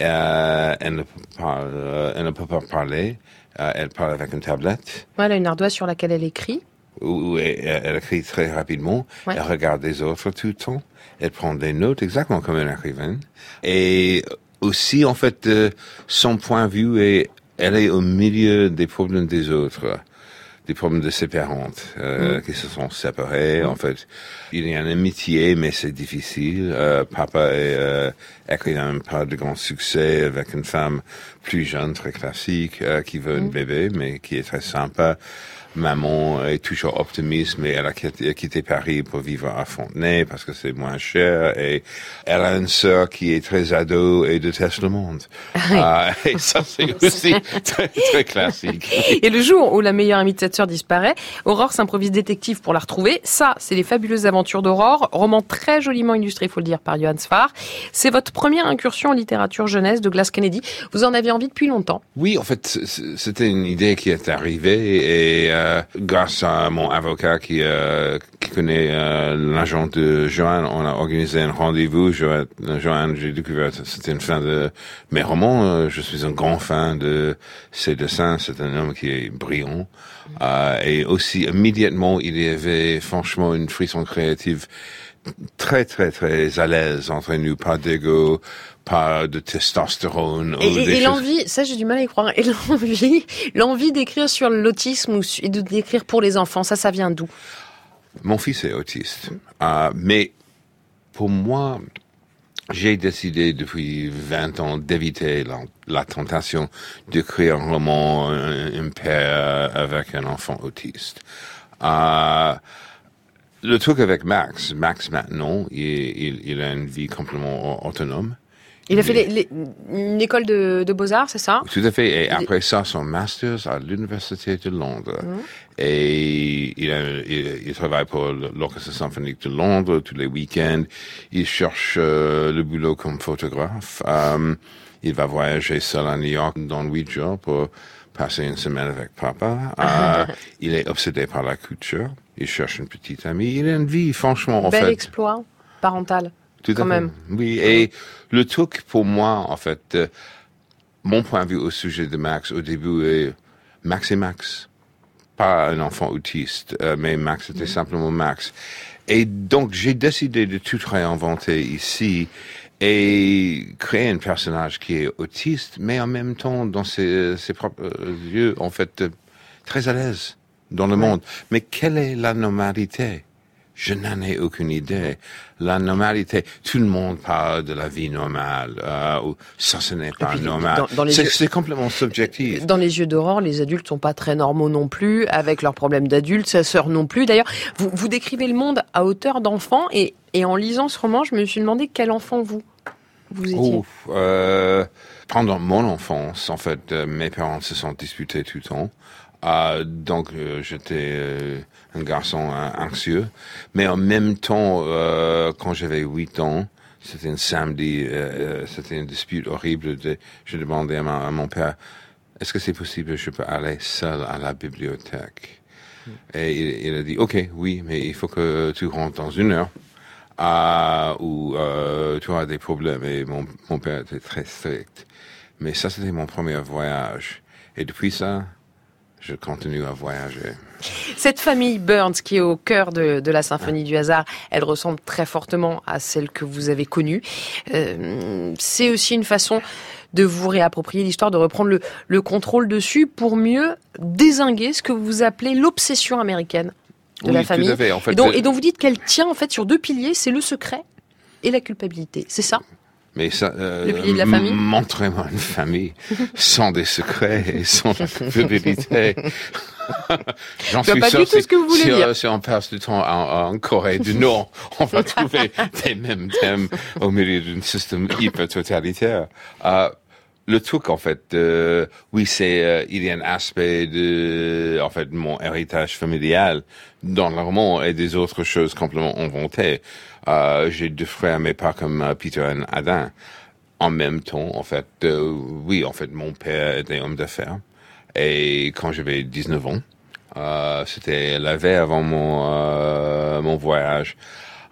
Euh, elle, ne peut pas, euh, elle ne peut pas parler. Euh, elle parle avec une tablette. Ouais, elle a une ardoise sur laquelle elle écrit. Où elle, elle écrit très rapidement. Ouais. Elle regarde les autres tout le temps. Elle prend des notes exactement comme une écrivaine. Et aussi, en fait, son point de vue est, elle est au milieu des problèmes des autres des problèmes de ses parentes euh, mm. qui se sont séparés. Mm. En fait, il y a une amitié, mais c'est difficile. Euh, papa est euh, écrivain pas de grand succès avec une femme plus jeune, très classique, euh, qui veut mm. un bébé, mais qui est très sympa. Maman est toujours optimiste, mais elle a quitté, quitté Paris pour vivre à Fontenay parce que c'est moins cher. Et elle a une sœur qui est très ado et déteste le monde. Ah oui. et ça, c'est aussi très, très classique. Et le jour où la meilleure amie de cette sœur disparaît, Aurore s'improvise détective pour la retrouver. Ça, c'est les fabuleuses aventures d'Aurore, roman très joliment illustré, il faut le dire, par Johann Sfar. C'est votre première incursion en littérature jeunesse de Glass Kennedy. Vous en aviez envie depuis longtemps Oui, en fait, c'était une idée qui est arrivée et euh, grâce à mon avocat qui, euh, qui connaît euh, l'agent de Joanne, on a organisé un rendez-vous. Joanne, j'ai découvert c'était une fin de mes romans. Euh, je suis un grand fan de ses dessins. C'est un homme qui est brillant. Euh, et aussi, immédiatement, il y avait franchement une frisson créative très, très, très à l'aise entre nous. Pas d'ego, pas de testostérone. Et, et, et l'envie, ça j'ai du mal à y croire, et l'envie, l'envie d'écrire sur l'autisme et de d'écrire pour les enfants, ça, ça vient d'où? Mon fils est autiste, euh, mais pour moi, j'ai décidé depuis 20 ans d'éviter la, la, tentation d'écrire un roman, un, un, père avec un enfant autiste. Euh, le truc avec Max, Max maintenant, il, il, il a une vie complètement autonome. Il a fait les, les, une école de, de beaux-arts, c'est ça? Tout à fait. Et après ça, son master's à l'Université de Londres. Mmh. Et il, a, il, il, travaille pour l'Orchestre symphonique de Londres tous les week-ends. Il cherche euh, le boulot comme photographe. Um, il va voyager seul à New York dans huit jours pour passer une semaine avec papa. Uh, il est obsédé par la couture. Il cherche une petite amie. Il a une vie, franchement, en Bel fait. exploit parental. Tout quand même. Oui, et le truc pour moi, en fait, euh, mon point de vue au sujet de Max au début est Max et Max. Pas un enfant autiste, euh, mais Max était mmh. simplement Max. Et donc, j'ai décidé de tout réinventer ici et créer un personnage qui est autiste, mais en même temps, dans ses, ses propres yeux, en fait, euh, très à l'aise dans le ouais. monde. Mais quelle est la normalité? Je n'en ai aucune idée. La normalité, tout le monde parle de la vie normale, euh, ou ça ce n'est pas normal. C'est yeux... complètement subjectif. Dans les yeux d'Aurore, les adultes sont pas très normaux non plus, avec leurs problèmes d'adultes, sa sœur non plus. D'ailleurs, vous, vous décrivez le monde à hauteur d'enfant, et, et en lisant ce roman, je me suis demandé quel enfant vous, vous étiez. Euh, pendant mon enfance, en fait, euh, mes parents se sont disputés tout le temps. Euh, donc euh, j'étais un garçon anxieux, mais en même temps, euh, quand j'avais 8 ans, c'était un samedi, euh, c'était une dispute horrible. De, je demandais à, ma, à mon père, est-ce que c'est possible que je peux aller seul à la bibliothèque? Et il, a dit, OK, oui, mais il faut que tu rentres dans une heure. Ah, où euh, tu auras des problèmes. Et mon, mon père était très strict. Mais ça, c'était mon premier voyage. Et depuis ça, je continue à voyager. Cette famille Burns, qui est au cœur de, la symphonie du hasard, elle ressemble très fortement à celle que vous avez connue. Euh, c'est aussi une façon de vous réapproprier l'histoire, de reprendre le, le, contrôle dessus pour mieux désinguer ce que vous appelez l'obsession américaine de la famille. et, donc, et donc vous dites qu'elle tient en fait sur deux piliers, c'est le secret et la culpabilité. C'est ça? Mais ça, euh, montrez-moi une famille sans des secrets et sans culpabilité. J'en suis pas sûr. Du tout ce que vous voulez si, dire. si on passe du temps en, Corée du Nord, on va trouver des mêmes thèmes au milieu d'un système hyper totalitaire. Euh, le truc en fait, euh, oui, c'est euh, il y a un aspect de en fait mon héritage familial dans le roman et des autres choses complètement inventées. Euh, j'ai deux frères, mais pas comme euh, Peter et Adam. En même temps, en fait, euh, oui, en fait, mon père était homme d'affaires. Et quand j'avais 19 ans, euh, c'était la veille avant mon, euh, mon voyage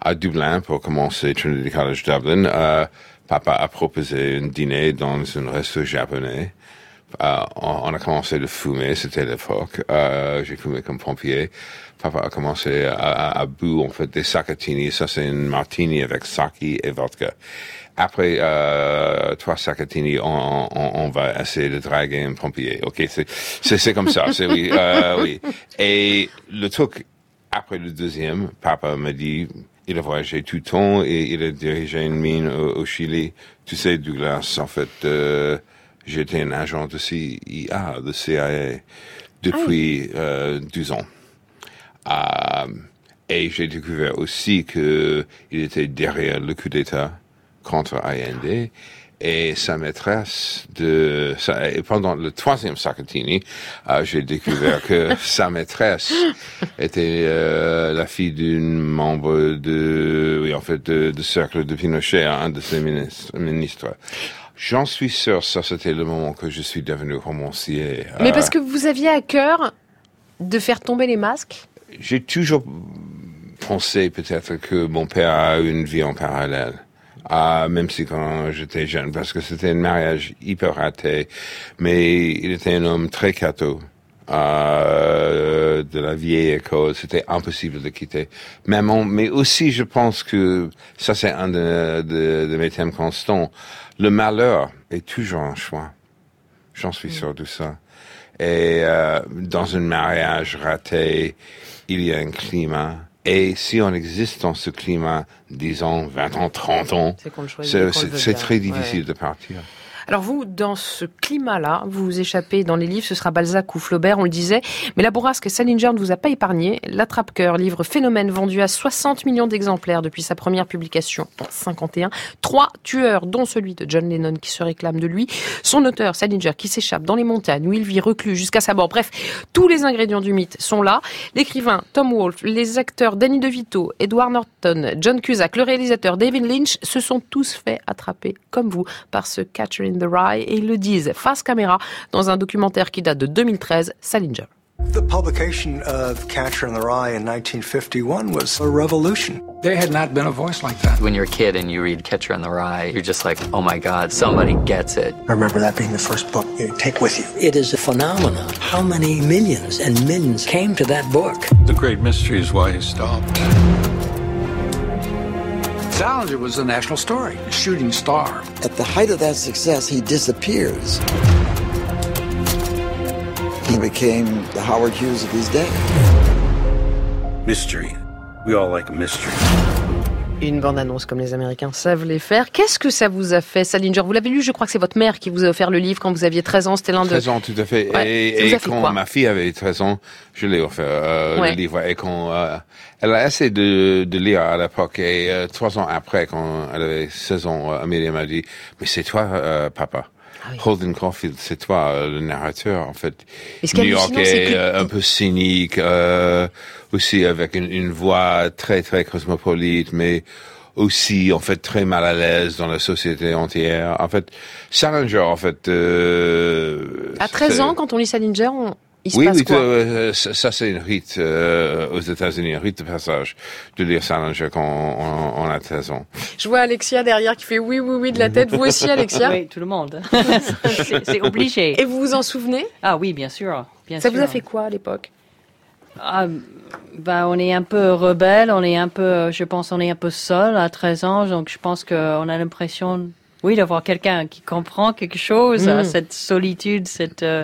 à Dublin pour commencer Trinity College Dublin. papa a proposé un dîner dans un resto japonais. on, a commencé de fumer, c'était l'époque. j'ai fumé comme pompier papa a commencé à, à, bout en fait des sacatini. Ça c'est une martini avec sake et vodka. Après euh, trois sacatini, on, on, on, va essayer de draguer un pompier. Ok, c'est c'est comme ça. C'est oui, euh, oui. Et le truc après le deuxième, papa m'a dit. Il a voyagé tout le temps et il a dirigé une mine au, Chili. Tu sais, Douglas, en fait, euh, j'étais un agent de CIA, de CIA, depuis ah euh, 12 ans. Euh, et j'ai découvert aussi que il était derrière le coup d'État contre Allende et sa maîtresse de et pendant le troisième Sacatini, euh, j'ai découvert que sa maîtresse était euh, la fille d'une membre de oui en fait de, de, cercle de Pinochet, un de ses ministres. ministres. J'en suis sûr, ça c'était le moment que je suis devenu romancier. Mais parce que vous aviez à cœur de faire tomber les masques? J'ai toujours pensé peut-être que mon père a une vie en parallèle. Ah, même si quand j'étais jeune, parce que c'était un mariage hyper raté, mais il était un homme très catho. Euh, de la vieille école, c'était impossible de quitter. Mais, mais aussi, je pense que ça, c'est un de, de, de, mes thèmes constants. Le malheur est toujours un choix. J'en suis sûr de ça. Et euh, dans un mariage raté, il y a un climat. Et si on existe dans ce climat, disons 20 ans, 30 ans, c'est très difficile de partir. Alors vous, dans ce climat-là, vous vous échappez dans les livres, ce sera Balzac ou Flaubert, on le disait, mais la bourrasque Salinger ne vous a pas épargné. L'attrape-cœur, livre phénomène vendu à 60 millions d'exemplaires depuis sa première publication en 51. Trois tueurs, dont celui de John Lennon qui se réclame de lui. Son auteur, Salinger, qui s'échappe dans les montagnes où il vit reclus jusqu'à sa mort. Bref, tous les ingrédients du mythe sont là. L'écrivain Tom Wolfe, les acteurs Danny DeVito, Edward Norton, John Cusack, le réalisateur David Lynch se sont tous fait attraper, comme vous, par ce Catherine the Rye et ils le disent face caméra dans un documentaire qui date de 2013, Salinger. The publication of Catcher in the Rye in 1951 was a revolution. There had not been a voice like that. When you're a kid and you read Catcher in the Rye, you're just like, oh my God, somebody gets it. I remember that being the first book you take with you. It is a phenomenon. How many millions and millions came to that book? The great mystery is why he stopped. Salinger was a national story, a shooting star. At the height of that success, he disappears. He became the Howard Hughes of his day. Mystery. We all like a mystery. Une bande-annonce comme les Américains savent les faire. Qu'est-ce que ça vous a fait, Salinger Vous l'avez lu, je crois que c'est votre mère qui vous a offert le livre quand vous aviez 13 ans. C'était l'un de... 13 ans, tout à fait. et, quand ma fille avait 13 ans, je l'ai offert euh, le livre. Et quand euh, elle a essayé de, de lire à l'époque, et euh, trois ans après, quand elle avait 16 ans, Amélie m'a dit, mais c'est toi, papa. Ah Holden Caulfield, c'est toi le narrateur en fait. New-Yorkais, un peu cynique, euh, aussi avec une, une, voix très très cosmopolite, mais aussi en fait très mal à l'aise dans la société entière. En fait, Salinger, en fait. Euh, à 13 ans, quand on lit Salinger, on, Il se oui, passe oui, quoi? euh, ça, ça, c'est une rite euh, aux États-Unis, un rite de passage de lire Salinger quand on, on a 13 ans. Je vois Alexia derrière qui fait oui, oui, oui de la tête. Vous aussi, Alexia? Oui, tout le monde. C'est- obligé. Et vous vous en souvenez? Ah oui, bien sûr. Bien Ça sûr. vous a fait quoi à l'époque? Ah, bah, on est un peu rebelle, on est un peu, je pense, on est un peu seul à 13 ans, donc je pense qu'on a l'impression, oui, d'avoir quelqu'un qui comprend quelque chose, Mm. hein, cette solitude, cette, euh,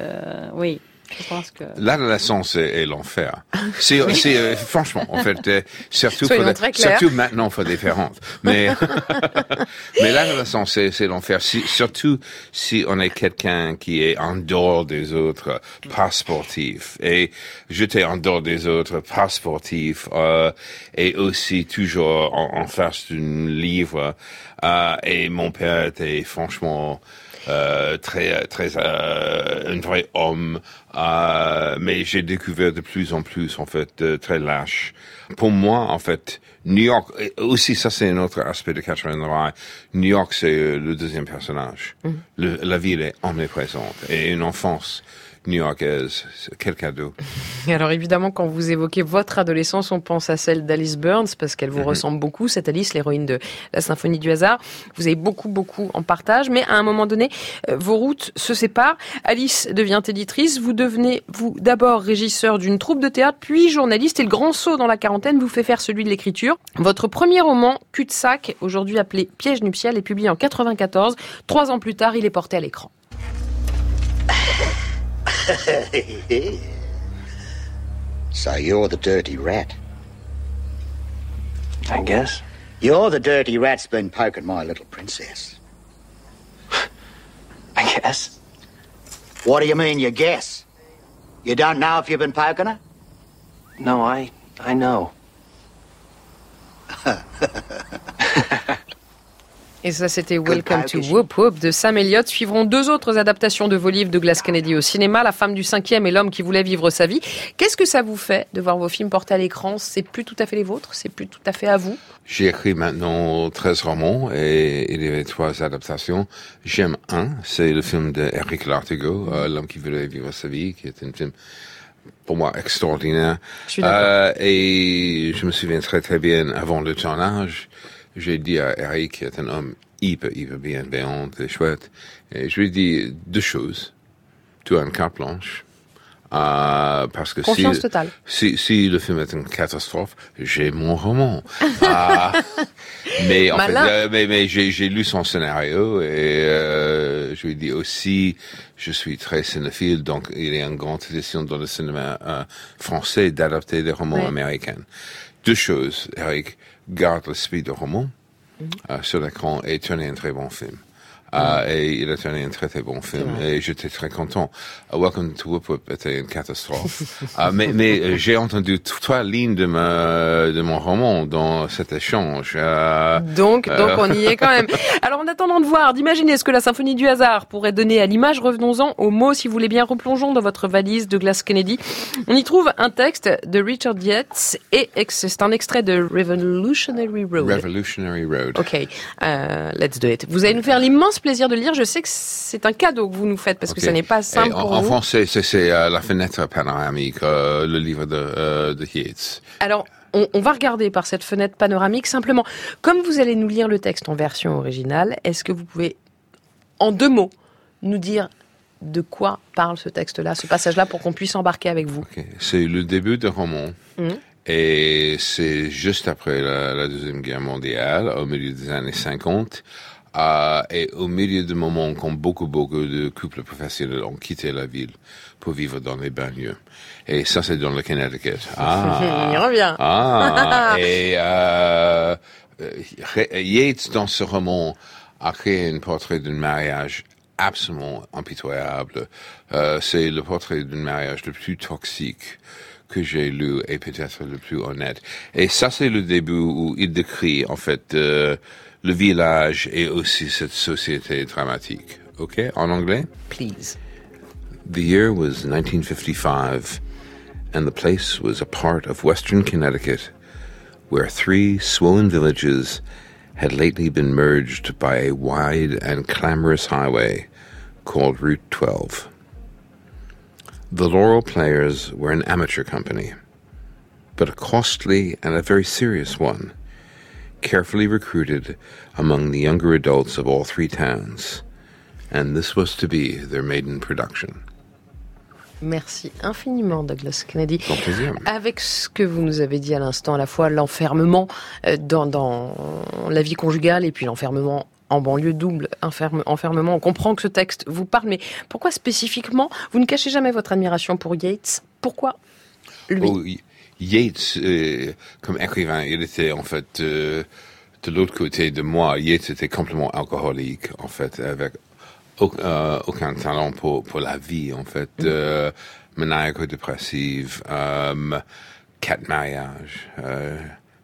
euh, oui, je pense que. L'adolescence est, est l'enfer. C'est, c'est euh, franchement, en fait, euh, surtout, pour clairs. surtout maintenant pour des différentes. Mais, mais l'adolescence, c'est, c'est l'enfer. Si- surtout si on est quelqu'un qui est en dehors des autres, pas sportif. Et j'étais en dehors des autres, pas sportif, euh, et aussi toujours en, en face d'un livre. Euh, et mon père était franchement très très euh, un vrai homme. Euh, mais j'ai découvert de plus en plus en fait euh, très lâche. Pour moi en fait New York aussi ça c'est un autre aspect de Catcher in the Rye New York c'est euh, le deuxième personnage. Le- la ville est omniprésente. Et une enfance new-yorkaise quel cadeau Alors évidemment, quand vous évoquez votre adolescence, on pense à celle d'Alice Burns parce qu'elle vous Mhm. ressemble beaucoup, cette Alice, l'héroïne de la Symphonie du hasard. Vous avez beaucoup, beaucoup en partage, mais à un moment donné, euh, vos routes se séparent. Alice devient éditrice, vous devenez, vous, d'abord régisseur d'une troupe de théâtre, puis journaliste, et le grand saut dans la quarantaine vous fait faire celui de l'écriture. Votre premier roman, Cul-de-sac, aujourd'hui appelé Piège nuptial, est publié en 94. Trois ans plus tard, il est porté à l'écran. so you're the dirty rat. I guess. You're the dirty rat's been poking my little princess. I guess. What do you mean, you guess? You don't know if you've been poking her? No, I I know. Et ça, c'était Welcome to Whoop Whoop de Sam Elliott. Suivront deux autres adaptations de vos livres de Glass Kennedy au cinéma, La femme du cinquième et L'homme qui voulait vivre sa vie. Qu'est-ce que ça vous fait de voir vos films portés à l'écran? C'est plus tout à fait les vôtres? C'est plus tout à fait à vous? J'ai écrit maintenant 13 romans et il y avait trois adaptations. J'aime un, c'est le film de Eric Lartigot, euh, L'homme qui voulait vivre sa vie, qui est un film pour moi extraordinaire. Je suis. Euh, et je me souviens très très bien avant le tournage, j'ai dit à Eric, qui est un homme hyper hyper bienveillant et chouette, et je lui ai dit deux choses. Tu as une carte blanche. Euh, parce que Confiance si, totale. si, si le film est une catastrophe, j'ai mon roman. Ah, mais en fait, Malin. euh, mais, mais j'ai, j'ai lu son scénario et euh, je lui ai dit aussi, je suis très cinéphile, donc il y a une grande tradition dans le cinéma euh, français d'adapter des romans Ouais. américains. Deux choses, Eric, garde l'esprit de roman euh, sur l'écran et tourne un très bon film. Euh, et il a tourné un très très bon film et j'étais très content. Uh, Welcome to Whoop Whoop était une catastrophe. Euh, mais mais euh, j'ai entendu trois lignes de, ma, de mon roman dans cet échange. Euh, Donc, euh, donc on y est quand même. Alors en attendant de voir, d'imaginer ce que la symphonie du hasard pourrait donner à l'image, revenons-en aux mots, si vous voulez bien, replongeons dans votre valise de Glass Kennedy. On y trouve un texte de Richard Yates et c'est un extrait de Revolutionary Road. Revolutionary Road. Ok, euh, let's do it. Vous allez nous faire l'immense plaisir de le lire. Je sais que c'est un cadeau que vous nous faites parce que ça n'est pas simple en, pour en vous. français, c'est, euh, La fenêtre panoramique, euh, le livre de, euh, de Yeats. Alors, on, on va regarder par cette fenêtre panoramique. Simplement, comme vous allez nous lire le texte en version originale, est-ce que vous pouvez, en deux mots, nous dire de quoi parle ce texte-là, ce passage-là, pour qu'on puisse embarquer avec vous? C'est le début du roman. Mhm. Et c'est juste après la, la Deuxième Guerre mondiale, au milieu des années 50, euh, et au milieu du moment quand beaucoup, beaucoup de couples professionnels ont quitté la ville pour vivre dans les banlieues. Et ça, c'est dans le Connecticut. Ah, y revient. Ah, et euh, euh, Yates, dans ce roman, a créé un portrait d'un mariage absolument impitoyable. Euh, c'est le portrait d'un mariage le plus toxique que j'ai lu et peut-être le plus honnête. Et ça, c'est le début où il décrit, en fait, euh, le village et aussi cette société dramatique. OK? En anglais? Please. The year was 1955, and the place was a part of western Connecticut where three swollen villages had lately been merged by a wide and clamorous highway called Route 12. The Laurel Players were an amateur company, but a costly and a very serious one, carefully recruited among the younger adults of all three towns. And this was to be their maiden production. Merci infiniment, Douglas Kennedy. plaisir. Avec ce que vous nous avez dit à l'instant, à la fois l'enfermement euh, dans, dans la vie conjugale et puis l'enfermement en banlieue double enfermement. On comprend que ce texte vous parle, mais pourquoi spécifiquement Vous ne cachez jamais votre admiration pour Yates. Pourquoi lui? Oh, Yates, euh, comme écrivain, il était en fait euh, de l'autre côté de moi. Yates était complètement alcoolique, en fait, avec aucun, aucun talent pour, pour la vie, en fait. Mm. Euh, maniaco-dépressive, quatre mariages.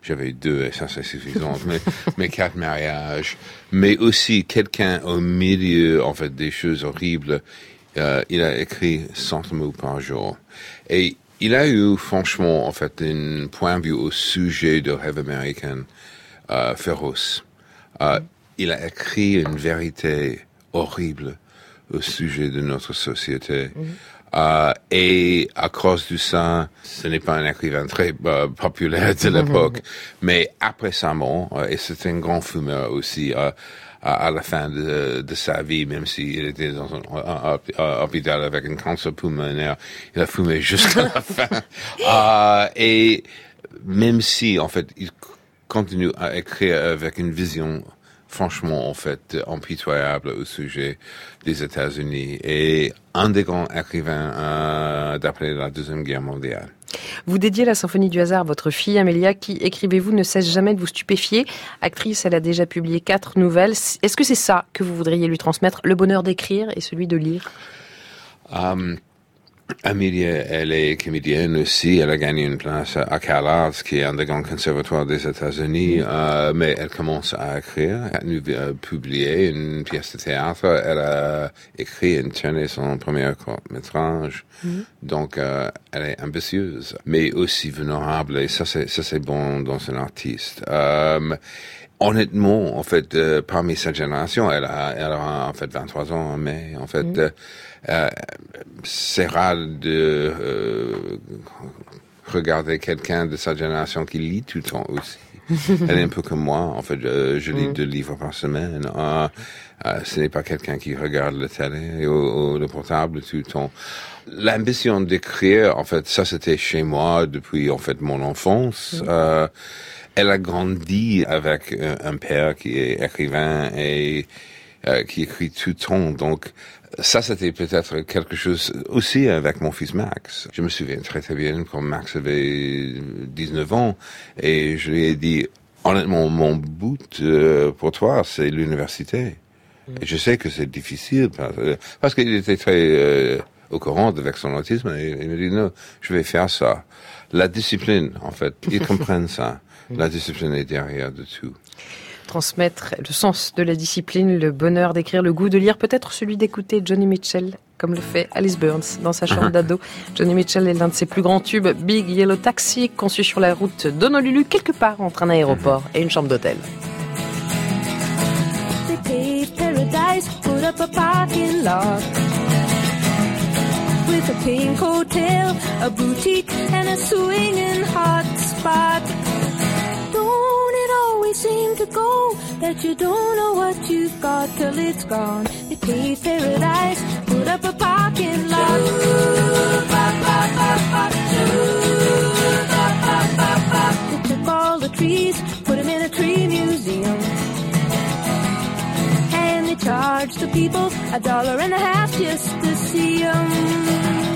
J'avais deux et ça c'est suffisant, mais, mais quatre mariages. Mais aussi quelqu'un au milieu, en fait, des choses horribles. Euh, il a écrit 100 mots par jour. Et il a eu, franchement, en fait, un point de vue au sujet de rêve américain euh, féroce. Euh, il a écrit une vérité horrible au sujet de notre société. Mm-hmm. Euh, et à cause de ça, ce n'est pas un écrivain très euh, populaire de l'époque, mais après sa mort, euh, et c'est un grand fumeur aussi, à la fin de, de sa vie, même s'il était dans un, hôpital avec un cancer pulmonaire, il a fumé jusqu'à la fin. et même si, en fait, il continue à écrire avec une vision franchement, en fait, impitoyable au sujet des États-Unis et un des grands écrivains euh, d'après la Deuxième Guerre mondiale. Vous dédiez la symphonie du hasard à votre fille Amélia, qui, écrivez-vous, ne cesse jamais de vous stupéfier. Actrice, elle a déjà publié quatre nouvelles. Est-ce que c'est ça que vous voudriez lui transmettre, le bonheur d'écrire et celui de lire? Euh, Amelia, elle est comédienne aussi. Elle a gagné une place à CalArts, qui est un des grands conservatoires des États-Unis. Euh, mais elle commence à écrire. Elle a publié une pièce de théâtre. Elle a écrit et tourné son premier court-métrage. Donc, euh, elle est ambitieuse, mais aussi vulnérable. Et ça, c'est, ça, c'est bon dans un artiste. Euh, honnêtement, en fait, euh, parmi cette génération, elle a, elle a en fait 23 ans mais En fait, mm-hmm. Euh, c'est rare de euh, regarder quelqu'un de sa génération qui lit tout le temps aussi. Elle est un peu comme moi. En fait, je, lis mm. deux livres par semaine. Ah, ah, ce n'est pas quelqu'un qui regarde la télé ou, le portable tout le temps. L'ambition d'écrire, en fait, ça c'était chez moi depuis en fait mon enfance. Mm. Euh, elle a grandi avec un père qui est écrivain et qui écrit tout le temps. Donc, ça, c'était peut-être quelque chose aussi avec mon fils Max. Je me souviens très très bien quand Max avait 19 ans et je lui ai dit, honnêtement, mon but euh, pour toi, c'est l'université. Mm. Et je sais que c'est difficile parce, qu'il était très euh, au courant avec son autisme et il me dit, non, je vais faire ça. La discipline, en fait, ils comprennent ça. La discipline est derrière de tout transmettre le sens de la discipline, le bonheur d'écrire, le goût de lire, peut-être celui d'écouter Johnny Mitchell, comme le fait Alice Burns dans sa chambre d'ado. Johnny Mitchell est l'un de ses plus grands tubes, Big Yellow Taxi, conçu sur la route d'Honolulu, quelque part entre un aéroport et une chambre d'hôtel. with a pink hotel, a boutique and a swinging hot spot. Seem to go that you don't know what you've got till it's gone. They paved paradise, put up a parking lot. They took all the trees, put them in a tree museum. And they charged the people a dollar and a half just to see them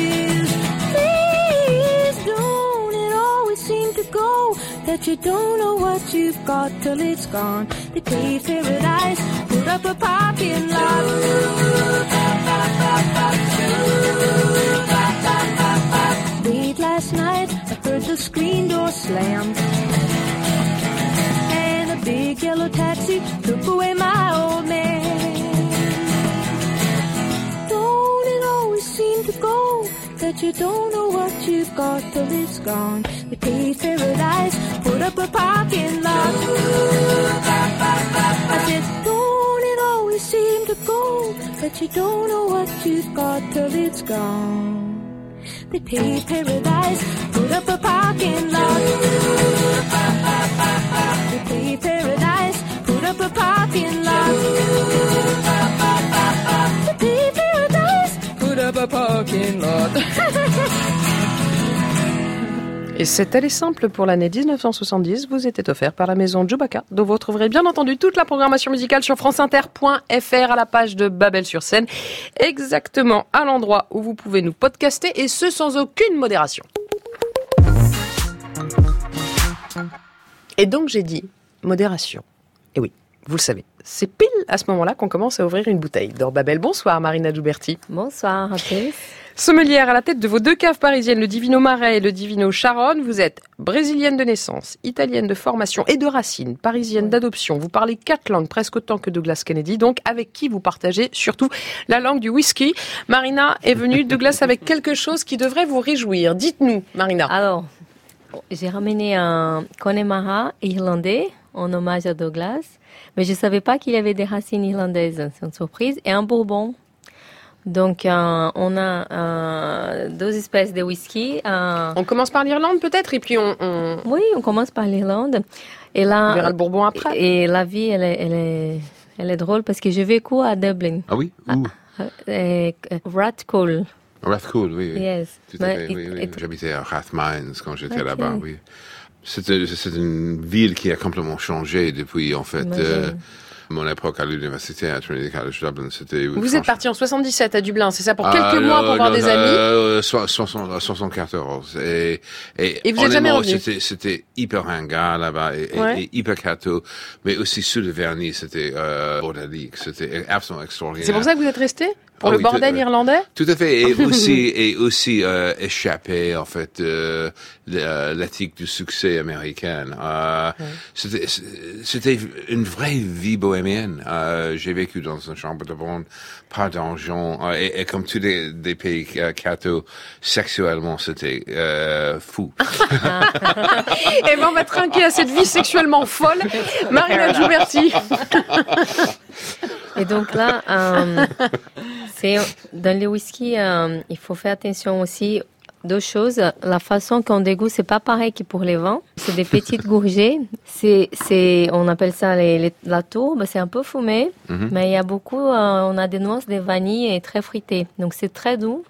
That you don't know what you've got till it's gone. They paved paradise, put up a parking lot. Late last night, I heard the screen door slam. And a big yellow taxi took away my you don't know what you've got till it's gone? We paved paradise, put up a parking lot. I said, don't it always seem to go that you don't know what you've got till it's gone? They paved paradise, put up a parking lot. They paved Et cet allée simple pour l'année 1970 vous était offert par la maison Djoubaka, dont vous retrouverez bien entendu toute la programmation musicale sur franceinter.fr à la page de Babel sur scène, exactement à l'endroit où vous pouvez nous podcaster et ce sans aucune modération. Et donc j'ai dit modération. Et oui, vous le savez, c'est pile à ce moment-là qu'on commence à ouvrir une bouteille. Dans Babel, bonsoir Marina Djouberti. Bonsoir à tous. Sommelière à la tête de vos deux caves parisiennes, le Divino Marais et le Divino Charonne, vous êtes brésilienne de naissance, italienne de formation et de racines, parisienne d'adoption. Vous parlez quatre langues, presque autant que Douglas Kennedy, donc avec qui vous partagez surtout la langue du whisky. Marina est venue, Douglas, avec quelque chose qui devrait vous réjouir. Dites-nous, Marina. Alors, j'ai ramené un Connemara irlandais en hommage à Douglas, mais je ne savais pas qu'il y avait des racines irlandaises. C'est une surprise. Et un bourbon donc, euh, on a euh, deux espèces de whisky. Euh, on commence par l'Irlande peut-être, et puis on, on, Oui, on commence par l'Irlande. Et là, on verra le Bourbon après. Et la vie, elle est, elle est, elle est drôle parce que j'ai vécu à Dublin. Ah oui? Où? Rathcoole. Rathcoole, oui. oui. Yes. Tout à fait, oui, oui. J'habitais à Rathmines quand j'étais okay. là-bas, oui. C'est une ville qui a complètement changé depuis, en fait mon époque à l'université à Trinity College Dublin, c'était. Vous êtes parti en 77 à Dublin, c'est ça, pour quelques euh, mois pour voir des amis euh, 74. Et, et, et vous êtes jamais revenu C'était hyper ringard là-bas et, ouais. et, hyper catho, mais aussi sous le vernis, c'était euh, bordélique, c'était absolument extraordinaire. C'est pour ça que vous êtes resté? Pour oh, le oui, bordel tout, irlandais? Tout à fait, et aussi, et aussi euh, échapper en fait euh, l'éthique du succès américain. Euh, ouais. C'était une vraie vie bohémienne. Euh, J'ai vécu dans une chambre de bonne, pas d'argent, euh, et, et, comme tous les, des pays euh, catho, sexuellement c'était euh, fou. et ben on va trinquer à cette vie sexuellement folle. Marina Giuberti. Et donc là, euh, c'est dans les whisky, euh, il faut faire attention aussi deux choses. La façon qu'on dégoûte, c'est pas pareil que pour les vins. C'est des petites gourgées. C'est, c'est, on appelle ça les, les, la tourbe. C'est un peu fumé, -hmm. mais il y a beaucoup, euh, on a des noix, des vanilles et très fruité. Donc c'est très doux.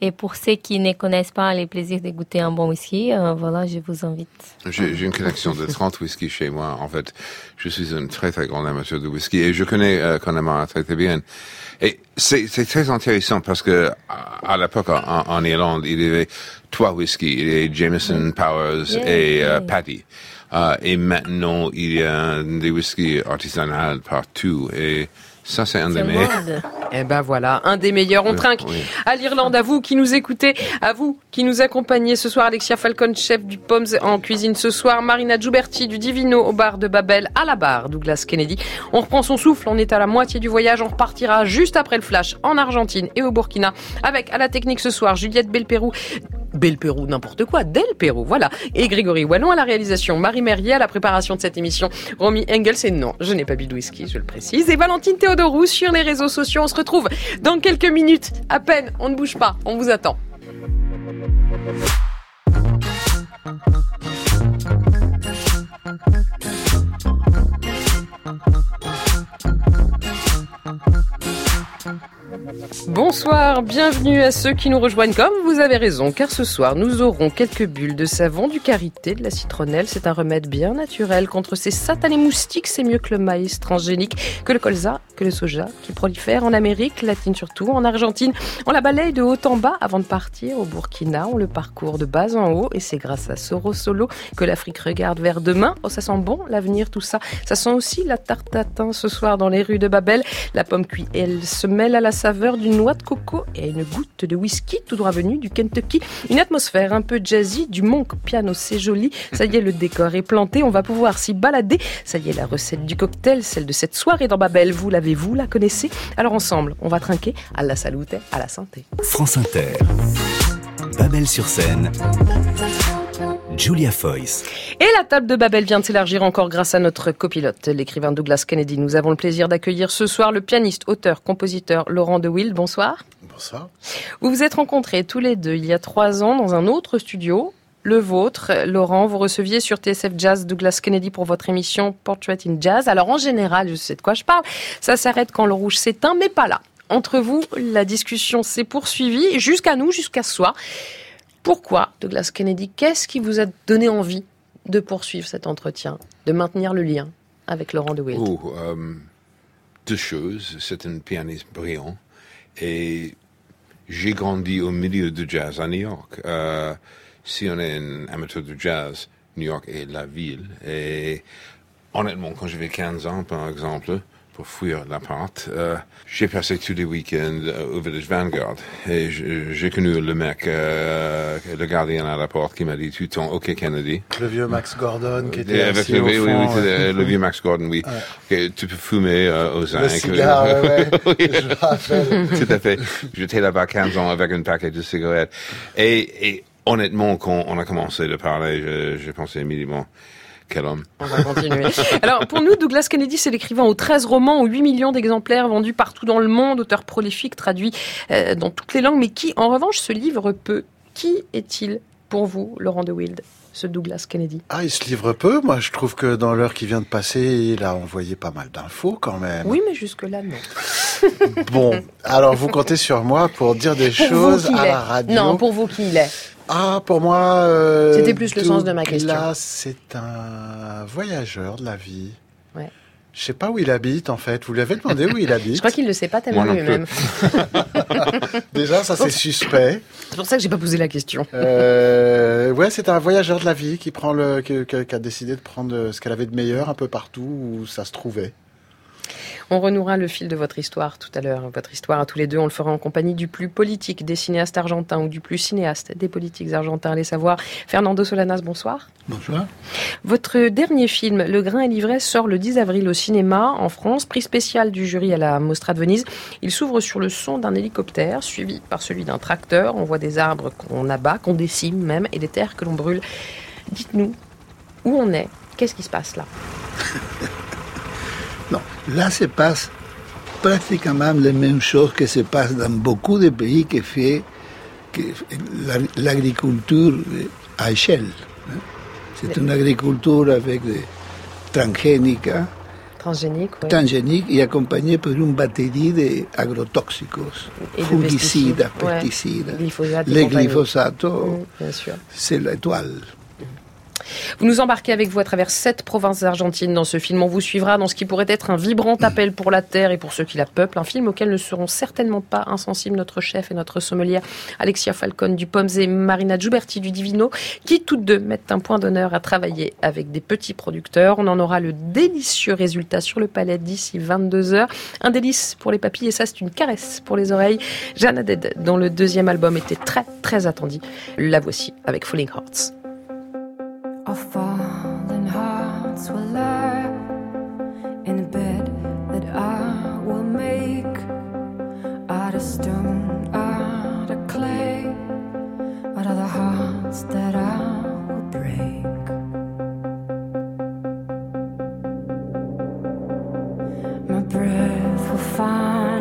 Et pour ceux qui ne connaissent pas les plaisirs de goûter un bon whisky, euh, voilà, je vous invite. J'ai une collection de 30 whisky chez moi. En fait, je suis un très très grand amateur de whisky et je connais euh, Connemara très très bien. Et c'est très intéressant parce que à, l'époque en, en, Irlande, il y avait trois whiskies. Il y avait Jameson, Powers yeah, et yeah. Euh, Paddy. Uh, et maintenant, il y a des whiskies artisanales partout. Et ça, c'est un des meilleurs. Eh ben voilà, un des meilleurs. On Oui, trinque oui. à l'Irlande. À vous qui nous écoutez, à vous qui nous accompagnez ce soir. Alexia Falcon, chef du Poms en cuisine ce soir. Marina Giuberti du Divino au bar de Babel à la barre. Douglas Kennedy. On reprend son souffle. On est à la moitié du voyage. On repartira juste après le flash en Argentine et au Burkina avec à la technique ce soir Juliette Belpérou. Belpérou, n'importe quoi. Del Pérou, voilà. Et Grégory Wallon à la réalisation. Marie Merrier à la préparation de cette émission. Romy Engels et non, je n'ai pas bu de whisky, je le précise. Et Valentine Théodorou sur les réseaux sociaux. On se retrouve dans quelques minutes. À peine, on ne bouge pas. On vous attend. Bonsoir, bienvenue à ceux qui nous rejoignent comme vous avez raison, car ce soir nous aurons quelques bulles de savon, du karité, de la citronnelle. C'est un remède bien naturel contre ces satanés moustiques. C'est mieux que le maïs transgénique, que le colza, que le soja qui prolifère en Amérique latine surtout, en Argentine. On la balaye de haut en bas avant de partir au Burkina. On le parcourt de bas en haut et c'est grâce à Soro Solo que l'Afrique regarde vers demain. Oh, ça sent bon l'avenir, tout ça. Ça sent aussi la tarte tatin ce soir dans les rues de Babel. La pomme cuite, elle se mêle à la saveur d'une une noix de coco et à une goutte de whisky tout droit venu du Kentucky. Une atmosphère un peu jazzy, du monk piano, c'est joli. Ça y est, le décor est planté, on va pouvoir s'y balader. Ça y est, la recette du cocktail, celle de cette soirée dans Babel, vous l'avez, vous la connaissez. Alors ensemble, on va trinquer à la salute, à la santé. France Inter. Babel sur scène. Julia Foyce. Et la table de Babel vient de s'élargir encore grâce à notre copilote, l'écrivain Douglas Kennedy. Nous avons le plaisir d'accueillir ce soir le pianiste, auteur, compositeur Laurent De Wild. Bonsoir. Bonsoir. Vous vous êtes rencontrés tous les deux il y a trois ans dans un autre studio, le vôtre. Laurent, vous receviez sur TSF Jazz Douglas Kennedy pour votre émission Portrait in Jazz. Alors en général, je sais de quoi je parle, ça s'arrête quand le rouge s'éteint, mais pas là. Entre vous, la discussion s'est poursuivie jusqu'à nous, jusqu'à ce soir. Pourquoi, Douglas Kennedy Qu'est-ce qui vous a donné envie de poursuivre cet entretien, de maintenir le lien avec Laurent de Wild? Oh, euh, Deux choses. C'est un pianiste brillant et j'ai grandi au milieu du jazz à New York. Euh, si on est un amateur de jazz, New York est la ville. Et honnêtement, quand j'avais 15 ans, par exemple, pour fuir l'appart. Euh, j'ai passé tous les week-ends au village Vanguard et j'ai connu le mec, euh, le gardien à la porte qui m'a dit tout le temps, OK Kennedy. Le vieux Max Gordon qui était avec le, au oui, fond, oui, ouais. le vieux Max Gordon, oui. Tu peux fumer euh, aux zinc. Le cigare, ouais, ouais. Oui. je. Tout à fait. J'étais là-bas 15 ans avec un paquet de cigarettes. Et, et honnêtement, quand on a commencé de parler, j'ai pensé immédiatement, quel homme. On va continuer. Alors, pour nous, Douglas Kennedy, c'est l'écrivain aux 13 romans, aux 8 millions d'exemplaires vendus partout dans le monde, auteur prolifique, traduit euh, dans toutes les langues, mais qui, en revanche, se livre peu. Qui est-il pour vous, Laurent de Wild, ce Douglas Kennedy? Ah, il se livre peu. Moi, je trouve que dans l'heure qui vient de passer, il a envoyé pas mal d'infos quand même. Oui, mais jusque-là, non. Bon, alors vous comptez sur moi pour dire des Pour choses à la radio. Non, pour vous qui il est. Ah, pour moi. euh, C'était plus le sens de ma question. Douglas, c'est un voyageur de la vie. Ouais. Je sais pas où il habite en fait. Vous lui avez demandé où il habite Je crois qu'il ne le sait pas tellement lui-même. Déjà, ça c'est suspect. C'est pour ça que j'ai pas posé la question. Euh, ouais, c'est un voyageur de la vie qui prend le, qui, qui- qui a décidé de prendre ce qu'elle avait de meilleur un peu partout où ça se trouvait. On renouera le fil de votre histoire tout à l'heure. Votre histoire à tous les deux, on le fera en compagnie du plus politique des cinéastes argentins ou du plus cinéaste des politiques argentins. Allez savoir. Fernando Solanas, bonsoir. Bonsoir. Votre dernier film, Le grain et l'ivresse, sort le 10 avril au cinéma en France, prix spécial du jury à la Mostra de Venise. Il s'ouvre sur le son d'un hélicoptère, suivi par celui d'un tracteur. On voit des arbres qu'on abat, qu'on décime même, et des terres que l'on brûle. Dites-nous où on est, qu'est-ce qui se passe là? Non, là se passe pratiquement les mêmes choses que se passent dans beaucoup de pays qui fait que la- l'agriculture à échelle. hein. C'est une agriculture avec des transgéniques, hein, Transgénique, oui. transgéniques et accompagnée par une batterie d'agrotoxiques, Et de fungicides, pesticides, ouais. pesticides. Glyphosate et Les compagnie. glyphosates, Mm, bien sûr. c'est l'étoile. Vous nous embarquez avec vous à travers sept provinces argentines dans ce film. On vous suivra dans ce qui pourrait être un vibrant appel pour la terre et pour ceux qui la peuplent. Un film auquel ne seront certainement pas insensibles notre chef et notre sommelière Alexia Falcone du Pommes et Marina Giuberti du Divino, qui toutes deux mettent un point d'honneur à travailler avec des petits producteurs. On en aura le délicieux résultat sur le palais d'ici 22 heures. Un délice pour les papilles et ça c'est une caresse pour les oreilles. Jeanne Haddad, dont le deuxième album était très très attendu. La voici avec Falling Hearts. Our fallen hearts will lie in a bed that I will make out of stone, out of clay, out of the hearts that I will break. My breath will find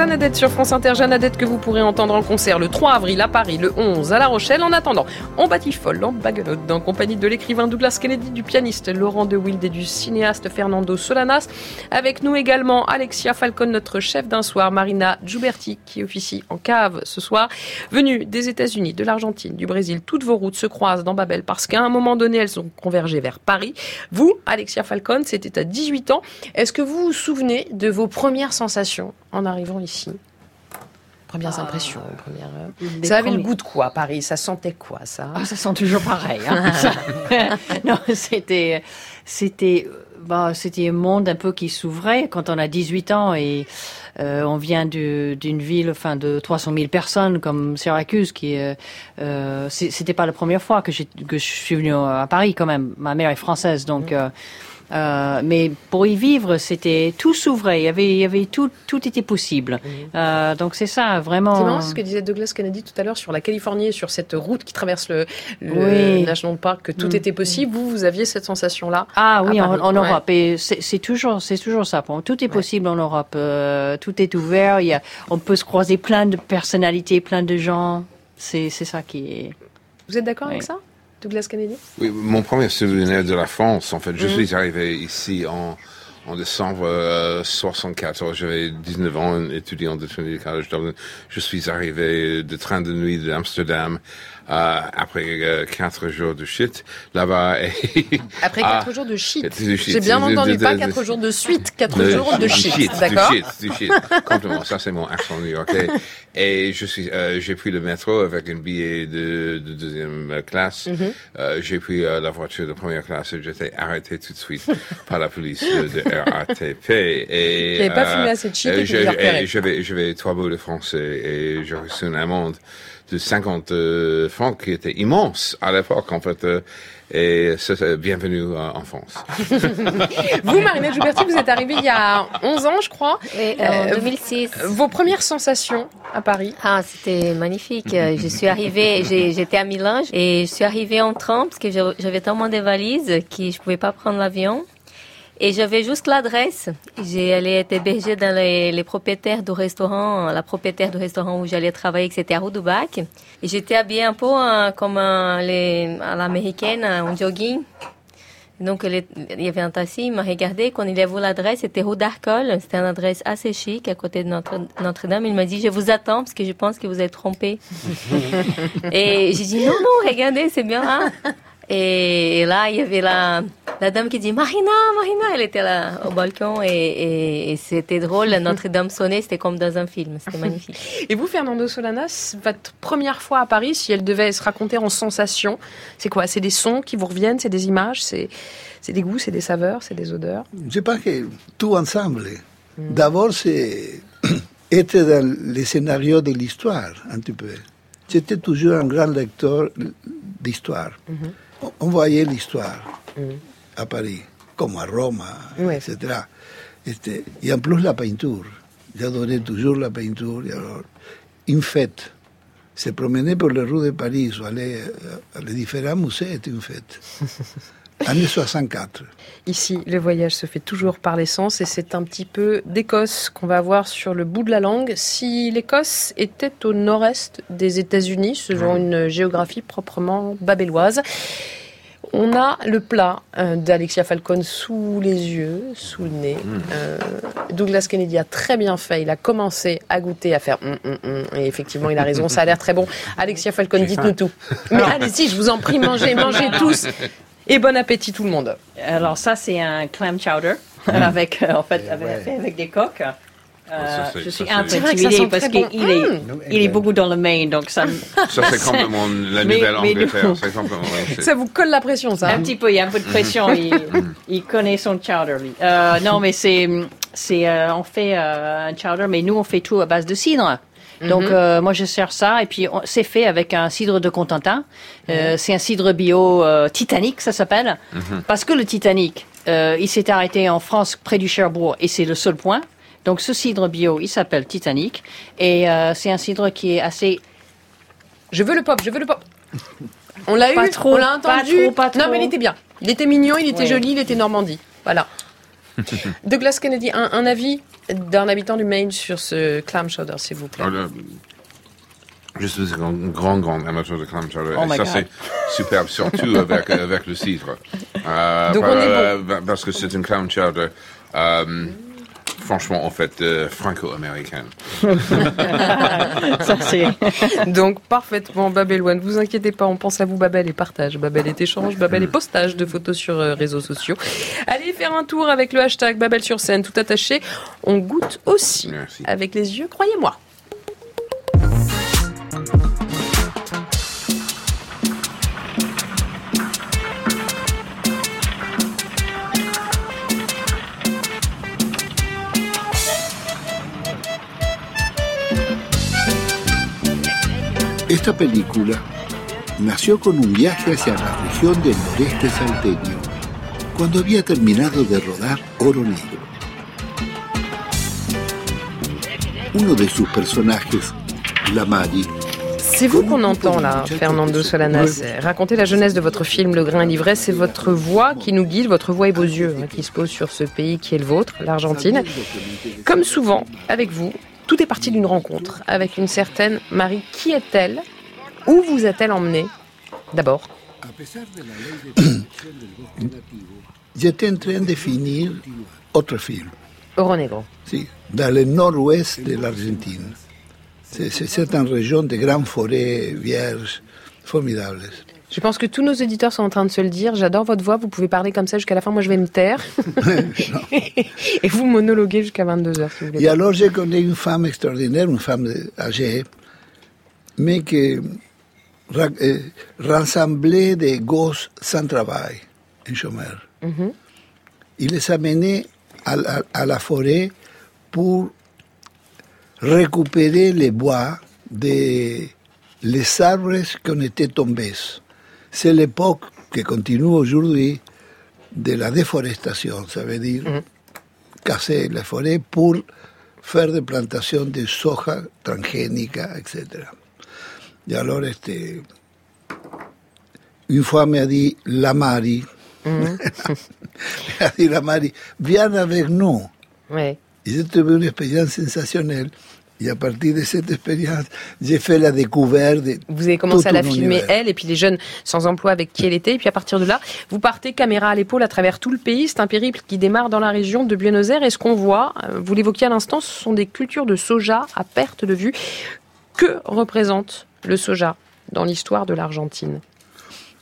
C'était Jeannadette sur France Inter. Jeannadette que vous pourrez entendre en concert le 3 avril à Paris, le 11 à La Rochelle. En attendant, on batifole en baguelotte en compagnie de l'écrivain Douglas Kennedy, du pianiste Laurent De Wild et du cinéaste Fernando Solanas. Avec nous également Alexia Falcon, notre chef d'un soir, Marina Giuberti qui officie en cave ce soir. Venue des États-Unis, de l'Argentine, du Brésil, toutes vos routes se croisent dans Babel parce qu'à un moment donné, elles ont convergé vers Paris. Vous, Alexia Falcon, c'était à 18 ans. Est-ce que vous vous souvenez de vos premières sensations en arrivant ici? Premières Ah. impressions, premières... Des Ça avait le goût de quoi, Paris? Ça sentait quoi, ça? Ah, ça sent toujours pareil. hein. Non, c'était, c'était, bah, c'était un monde un peu qui s'ouvrait quand on a 18 ans et euh, on vient d'une ville, enfin, de 300 000 personnes comme Syracuse, qui, euh, euh, c'était pas la première fois que, que je suis venue à Paris quand même. Ma mère est française, donc. euh, euh, mais pour y vivre, c'était tout s'ouvrait. Il y avait, il y avait tout, tout était possible. Euh, donc c'est ça, vraiment. C'est marrant ce que disait Douglas Kennedy tout à l'heure sur la Californie et sur cette route qui traverse le, le Oui. National Park, que tout Mm. était possible. Vous, vous aviez cette sensation-là Ah oui, en, Ouais. Europe. Et c'est toujours, c'est toujours ça. Tout est possible en Europe. Euh, tout est ouvert. Il y a, on peut se croiser plein de personnalités, plein de gens. C'est ça qui est. Vous êtes d'accord avec ça? Douglas Kennedy Oui, mon premier souvenir de la France, en fait, je Mhm. suis arrivé ici en, en décembre euh, 74. J'avais 19 ans, étudiant de Trinity College Dublin. Je suis arrivé de train de nuit d'Amsterdam euh, après euh, quatre jours de shit là-bas. Après Ah, quatre jours de shit. J'ai bien de- entendu, de- pas quatre jours de suite, quatre jours de shit. Du D'accord? shit, du shit. Complètement. Ça, c'est mon accent new-yorkais. Et je suis, euh, j'ai pris le métro avec un billet de, de deuxième euh, classe. Euh, j'ai pris euh, la voiture de première classe et j'étais arrêté tout de suite par la police de, RATP. Et, Qui pas fumé assez de shit et et j'avais, j'avais trois bouts de français et j'ai reçu une amende de 50 euh, francs qui était immense à l'époque, en fait. euh, et bienvenue euh, en France. Vous, Marinette Jouberti, vous êtes arrivée il y a 11 ans, je crois. Et, euh, en 2006. Vos premières sensations à Paris? Ah, c'était magnifique. Je suis arrivée, j'étais à Milan et je suis arrivée en train parce que j'avais tellement de valises que je pouvais pas prendre l'avion. Et j'avais juste l'adresse. J'ai allé être hébergée dans les, les propriétaires du restaurant, la propriétaire du restaurant où j'allais travailler, que c'était à Rue du Bac. Et j'étais habillée un peu euh, comme euh, les, à l'américaine, en jogging. Donc, il y avait un taxi, il m'a regardé. Quand il a vu l'adresse, c'était rue d'Arcole. C'était une adresse assez chic à côté de Notre- Notre-Dame. il m'a dit, je vous attends parce que je pense que vous êtes trompé. et j'ai dit, non, non, regardez, c'est bien là. Et, et là, il y avait la, la dame qui dit, Marina, Marina, elle était là au balcon et, et- et c'était drôle. Notre-Dame sonnait, c'était comme dans un film. C'était magnifique. Et vous, Fernando Solanas, votre première fois à Paris, si elle devait se raconter en sensations, c'est quoi? C'est des sons qui vous reviennent? C'est des images? C'est des goûts? C'est des saveurs? C'est des odeurs? Je pense que tout ensemble. D'abord, c'est être dans les scénarios de l'histoire, un petit peu. J'étais toujours un grand lecteur d'histoire. On- voyait l'histoire à Paris, comme à Rome, etc. Este, et en plus, la peinture. J'adorais toujours la peinture. Et alors, une fête. Se promener por les rues de Paris ou aller à les différents musées était une fête. Année 64. Ici, le voyage se fait toujours par l'essence et c'est un petit peu d'Écosse qu'on va avoir sur le bout de la langue. Si l'Écosse était au nord-est des États-Unis, selon une géographie proprement babelloise, on a le plat euh, d'Alexia Falcon sous les yeux, sous le nez. Euh, Douglas Kennedy a très bien fait. Il a commencé à goûter, à faire hum, hum, hum. et effectivement, il a raison. Ça a l'air très bon. Alexia Falcon, J'ai dites-nous tout. Mais allez-y, je vous en prie, mangez, mangez tous. Et bon appétit tout le monde. Alors ça, c'est un clam chowder avec, euh, en fait, avec, des coques. Euh, ça, c'est- je suis ça, un peu intimidée parce bon. qu'il est, Mmh. il est beaucoup dans le Maine, donc ça. me- Ça, c'est complètement la nouvelle mais Angleterre. nous- Ça vous colle la pression, ça. Un petit peu, il y a un peu de pression. il, il connaît son chowder, lui. Euh, non, mais c'est, c'est, euh, on fait euh, un chowder, mais nous on fait tout à base de cidre. Donc Mhm. euh, moi je sers ça et puis on- c'est fait avec un cidre de Contentin. Euh, C'est un cidre bio euh, Titanic, ça s'appelle, Mhm. parce que le Titanic, euh, il s'est arrêté en France près du Cherbourg et c'est le seul point. Donc ce cidre bio, il s'appelle Titanic et euh, c'est un cidre qui est assez. Je veux le pop, je veux le pop. On l'a Pas eu, trop, on l'a pas entendu? trop, pas Non, trop. mais il était bien. Il était mignon, il était Ouais. joli, il était Normandie. Voilà. Douglas Kennedy, un, un avis d'un habitant du Maine sur ce clam chowder, s'il vous plaît. Alors, le- je suis un grand, grand amateur de clam chowder. Oh et ça, c'est superbe, surtout avec, avec le cidre. Euh, Donc, on est euh, Parce que c'est une clam chowder, euh, franchement, en fait, euh, franco-américaine. Ça, c'est. Donc, parfaitement, Babel One. Vous inquiétez pas, on pense à vous, Babel et partage. Babel est échange, Babel et postage de photos sur euh, réseaux sociaux. Allez faire un tour avec le hashtag Babel sur scène, tout attaché. On goûte aussi avec les yeux, croyez-moi. Esta película nació con un viaje hacia la región del noreste salteño, cuando había terminado de rodar Oro Negro. Uno de sus personajes, la Mari, C'est vous qu'on entend là, Fernando Solanas. Racontez la jeunesse de votre film Le grain l'ivresse. C'est votre voix qui nous guide, votre voix et vos yeux hein, qui se posent sur ce pays qui est le vôtre, l'Argentine. Comme souvent, avec vous, tout est parti d'une rencontre avec une certaine Marie. Qui est-elle? Où vous a-t-elle emmené D'abord. j'étais en train de finir autre film. Oro Negro. Sí, dans le nord-ouest de l'Argentine. C'est une région de grandes forêts vierges formidables. Je pense que tous nos auditeurs sont en train de se le dire. J'adore votre voix. Vous pouvez parler comme ça jusqu'à la fin. Moi, je vais me taire. et vous monologuez jusqu'à 22h, si vous voulez. Et alors, j'ai connu une femme extraordinaire, une femme âgée, mais qui euh, rassemblait des gosses sans travail, un chômeur. Mhm. Il les amenait à, la- à la forêt pour récupérer les bois des les arbres qui ont été tombés. C'est l'époque qui continue aujourd'hui de la déforestation, ça veut dire casser les forêts pour faire des plantations de soja transgénica, etc. Et alors, este, une fois m'a dit la Mari, Mhm. m'a dit la Mari, viens avec nous. Ouais. Et j'ai trouvé une expérience sensationnelle. Et à partir de cette expérience, j'ai fait la découverte de Vous avez commencé à la filmer, elle, et puis les jeunes sans emploi avec qui elle était. Et puis à partir de là, vous partez caméra à l'épaule à travers tout le pays. C'est un périple qui démarre dans la région de Buenos Aires. Et ce qu'on voit, euh, vous l'évoquiez à l'instant, ce sont des cultures de soja à perte de vue. Que représente le soja dans l'histoire de l'Argentine?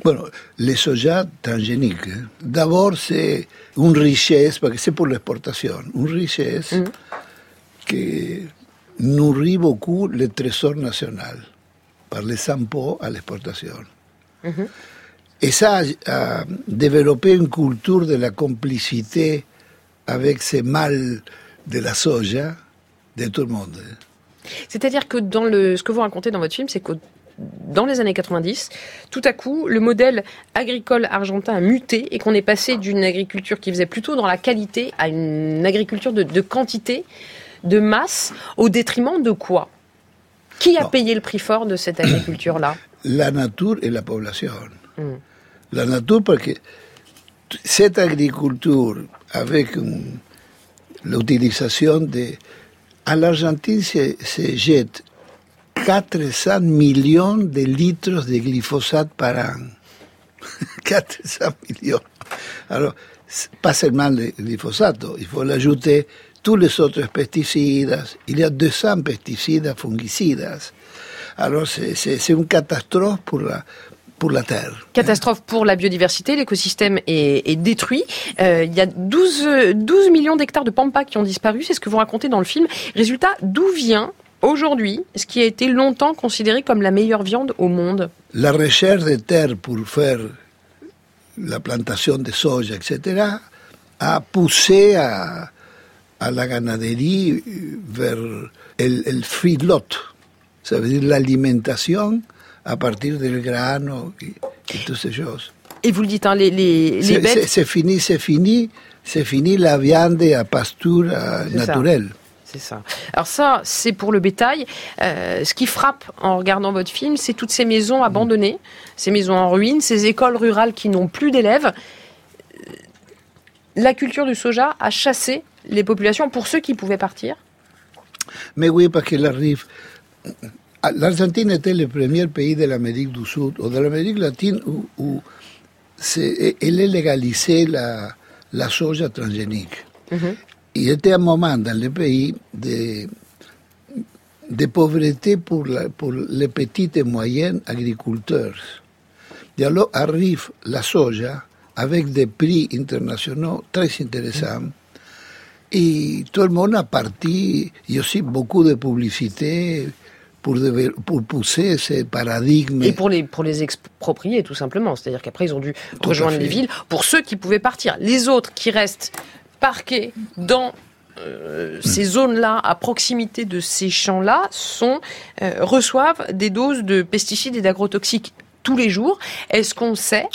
Bueno, le soja transgénique, hein. d'abord c'est une richesse, parce que c'est pour l'exportation, une richesse qui nourrit beaucoup le trésor national par les impôts à l'exportation. Et ça a, développé une culture de la complicité avec ces mâles de la soja de tout le monde. C'est-à-dire que dans le, ce que vous racontez dans votre film, c'est que dans les années 90, tout à coup, le modèle agricole argentin a muté et qu'on est passé d'une agriculture qui faisait plutôt dans la qualité à une agriculture de, de quantité, de masse, au détriment de quoi? Qui a payé le prix fort de cette agriculture-là? La nature et la population. Mm. La nature, parce que cette agriculture, avec une- l'utilisation de... À l'Argentine se, se jette 400 millions de litres de glyphosate par an. 400 millions. Alors, pas seulement le glyphosate, il faut l'ajouter tous les autres pesticides. Il y a 200 pesticides fongicides. Alors, c'est- une catastrophe pour la, pour la Terre. Catastrophe pour la biodiversité, l'écosystème est, est détruit. Euh, il y a 12, euh, 12 millions d'hectares de pampas qui ont disparu, c'est ce que vous racontez dans le film. Résultat, d'où vient aujourd'hui ce qui a été longtemps considéré comme la meilleure viande au monde? La recherche de terre pour faire la plantation de soja, etc., a poussé à, à la ganaderie vers el, el feedlot, ça veut dire l'alimentation à partir del grano et, et toutes ces choses. Et vous le dites, hein, les, les, bêtes... c'est fini, c'est fini, c'est fini la viande à pasture naturelle. C'est ça. Alors ça, c'est pour le bétail. Euh, ce qui frappe en regardant votre film, c'est toutes ces maisons abandonnées, ces maisons en ruine, ces écoles rurales qui n'ont plus d'élèves. la culture du soja a chassé les populations pour ceux qui pouvaient partir Mais oui, parce qu'elle arrive. L'Argentine était le premier pays de l'Amérique du Sud ou de l'Amérique latine où, où elle a légalisé la, la soja transgénique. Il était un moment dans le pays de, de pauvreté pour, la- pour les petits et moyens agriculteurs. Et alors arrive la soja avec des prix internationaux très intéressants. Et tout le monde a parti, il y a aussi beaucoup de publicité pour, pousser ce paradigme. Et pour les, pour les exproprier, tout simplement. C'est-à-dire qu'après, ils ont dû Tout rejoindre les villes pour ceux qui pouvaient partir. Les autres qui restent parqués dans euh, ces zones-là, à proximité de ces champs-là, sont, euh, reçoivent des doses de pesticides et d'agrotoxiques tous les jours. Est-ce qu'on sait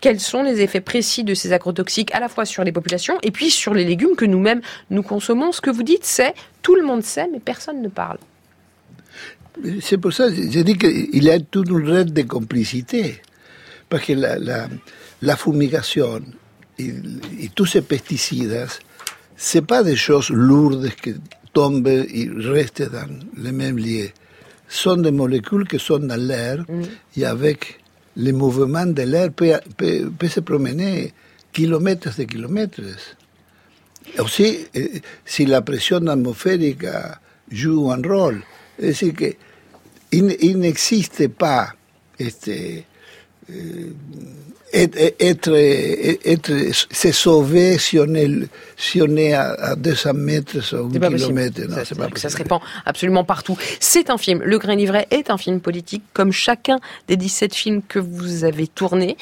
quels sont les effets précis de ces agrotoxiques à la fois sur les populations et puis sur les légumes que nous-mêmes nous consommons Ce que vous dites, c'est tout le monde sait, mais personne ne parle. C'est pour ça que je dis qu'il y a toute une règle de complicité. Parce que la, la, la fumigation et, et tous ces pesticides, c'est pas des choses lourdes qui tombent et restent dans le même lieu. Ce sont des molécules qui sont dans l'air et avec le mouvement de l'air peut, peut, peut se promener kilomètres et kilomètres. Aussi, eh, si la pression atmosphérique joue un rôle, es decir, que il, il n'existe pas este, eh, être, être, être, se sauver si on est, si on est à, à 200 mètres C'est un kilomètre. Non, Ça, c'est c'est-à-dire pas que ça se répand absolument partout. C'est un film. Le Grain Livret est un film politique, comme chacun des 17 films que vous avez tournés.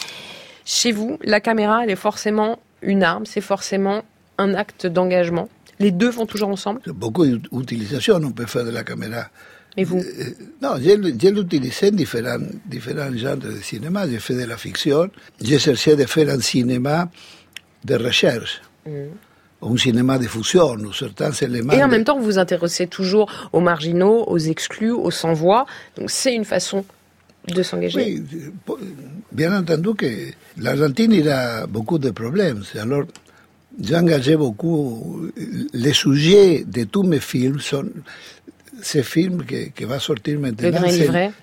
Chez vous, la caméra, elle est forcément une arme, c'est forcément un acte d'engagement. Les deux vont toujours ensemble. Beaucoup d'utilisation on peut faire de la caméra. Et vous Euh, Non, je, je l'utilisais en différents, différents genres de cinéma. J'ai fait de la fiction. J'ai cherché de faire un cinéma de recherche, un cinéma de fusion, où certains éléments. Et en même temps, vous vous intéressez toujours aux marginaux, aux exclus, aux sans-voix. Donc c'est une façon de s'engager. Oui, bien entendu que l'Argentine il a beaucoup de problèmes. Alors, j'ai engagé beaucoup. Les sujets de tous mes films sont ces films que, que va sortir maintenant.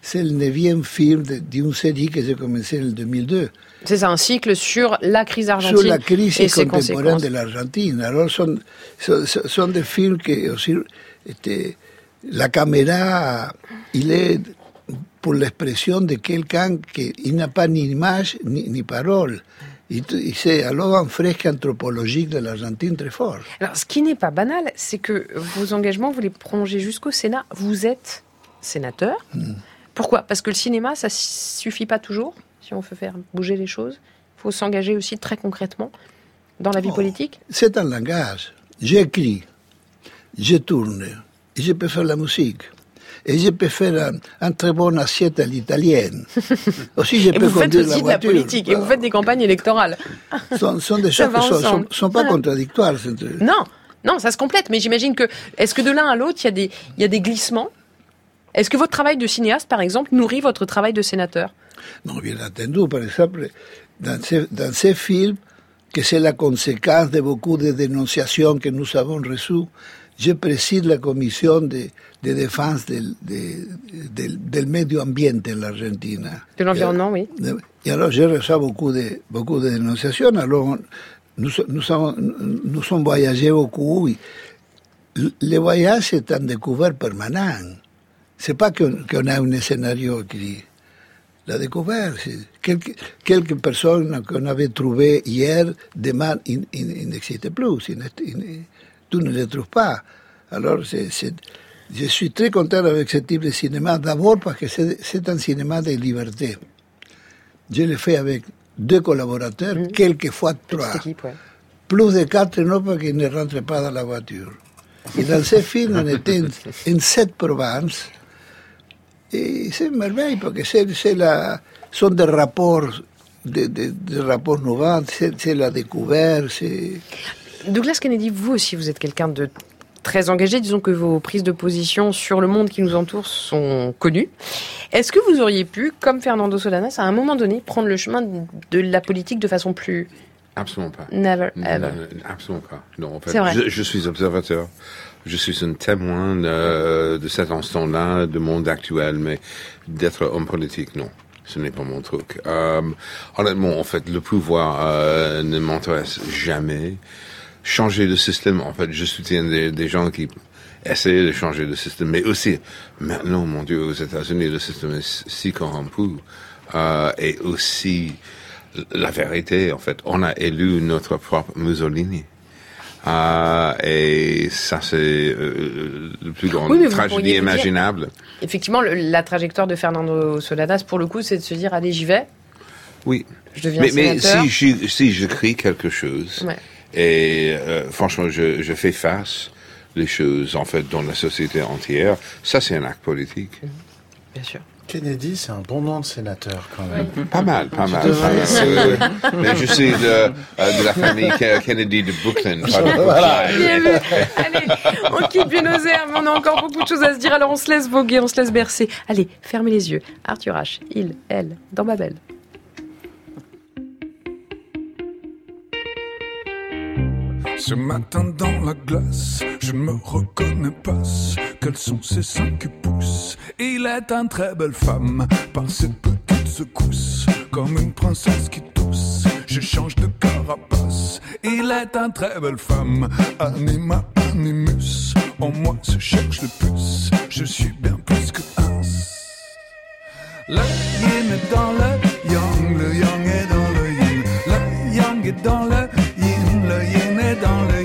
C'est- le neuvième film d'une série que j'ai commencé en 2002. C'est un cycle sur la crise argentine Sur la crise et ses contemporaine de l'Argentine. Alors, sont, sont, sont des films que aussi, la caméra, il est pour l'expression de quelqu'un qui n'a pas ni image ni, ni parole. C'est alors un fresque anthropologique de l'Argentine très fort. Alors, ce qui n'est pas banal, c'est que vos engagements, vous les prolongez jusqu'au Sénat. Vous êtes sénateur. Pourquoi? Parce que le cinéma, ça suffit pas toujours, si on veut faire bouger les choses. Il faut s'engager aussi très concrètement dans la vie politique. C'est un langage. J'écris, je tourne, et je peux faire la musique. Et je peux faire un, un très bon assiette à l'italienne. Aussi, je Et peux vous faites aussi la de la politique, et vous faites des campagnes électorales. sont, sont des choses qui sont, ensemble. sont, sont pas contradictoires. Non, non, ça se complète. Mais j'imagine que, est-ce que de l'un à l'autre, il y a des, il y a des glissements? Est-ce que votre travail de cinéaste, par exemple, nourrit votre travail de sénateur? Non, bien entendu, par exemple, dans ces, dans ces films, que c'est la conséquence de beaucoup de dénonciations que nous avons reçues, je préside la commission de, de défense del, de- del, del medio ambiente en. De l'environnement, oui. Et alors, je reçois beaucoup de, beaucoup de dénonciations. Alors, nous, nous, avons, nous sommes voyagés beaucoup. et le- voyage est un découvert permanent. C'est pas qu'on a un scénario écrit. La découverte, c'est quelques, quelques personnes qu'on avait trouvées hier, demain, ils n'existent plus. Ils n'est- ils- tu ne les trouves pas. Alors, c'est- je suis très content avec ce type de cinéma, d'abord parce que c'est un cinéma de liberté. Je l'ai fait avec deux collaborateurs, quelquefois trois. Plus de quatre, non, parce qu'ils ne rentrent pas dans la voiture. Et dans ce film, on était en, sept provinces. Et c'est merveilleux, parce que c'est, la, sont des rapports, des, des, des rapports nouveaux, c'est, la découverte. Douglas Kennedy, vous aussi, vous êtes quelqu'un de très engagé. Disons que vos prises de position sur le monde qui nous entoure sont connues. Est-ce que vous auriez pu, comme Fernando Solanas, à un moment donné, prendre le chemin de la politique de façon plus Absolument pas. Never, ever. absolument pas. Non, en fait, C'est vrai. Je, je suis observateur. Je suis un témoin euh, de cet instant-là, du monde actuel, mais d'être homme politique, non. Ce n'est pas mon truc. Euh, honnêtement, en fait, le pouvoir euh, ne m'intéresse jamais. Changer de système, en fait, je soutiens des, des gens qui essaient de changer de système, mais aussi, maintenant, mon Dieu, aux États-Unis, le système est si corrompu. Euh, et aussi, la vérité, en fait, on a élu notre propre Mussolini. Euh, et ça, c'est euh, le plus grand Oui, mais tragédie dire- imaginable. Effectivement, le- la trajectoire de Fernando Solanas, pour le coup, c'est de se dire allez, j'y vais. Oui. Je deviens mais, mais sénateur. si je, si je crie quelque chose, Ouais. Et euh, franchement, je, je fais face les choses, en fait, dans la société entière, ça, c'est un acte politique. Bien sûr. Kennedy, c'est un bon nom de sénateur quand même. Pas mal, pas Tu mal. pas mais je suis de, euh, de la famille Ke- Kennedy de Brooklyn. pas de Voilà. Allez, on quitte Buenos Aires, mais on a encore beaucoup de choses à se dire, alors on se laisse voguer, on se laisse bercer. Allez, fermez les yeux. Arthur H, il, elle, dans Babel. Ce matin dans la glace, je me reconnais pas. Quels sont ces seins qui poussent Il est une très belle femme, par cette petite secousse, comme une princesse qui tousse. Je change de carapace. Il est une très belle femme, anima animus. En moi se cherche le plus. Je suis bien plus que un. Le yin est dans le yang, le yang est dans le yin. Le yang est dans le yin, le yin est dans. Le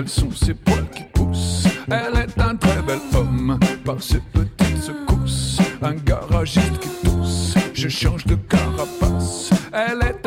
Quels sont ces poils qui poussent Elle est un très bel homme, par ses petites secousses. Un garagiste qui tousse, je change de carapace. Elle est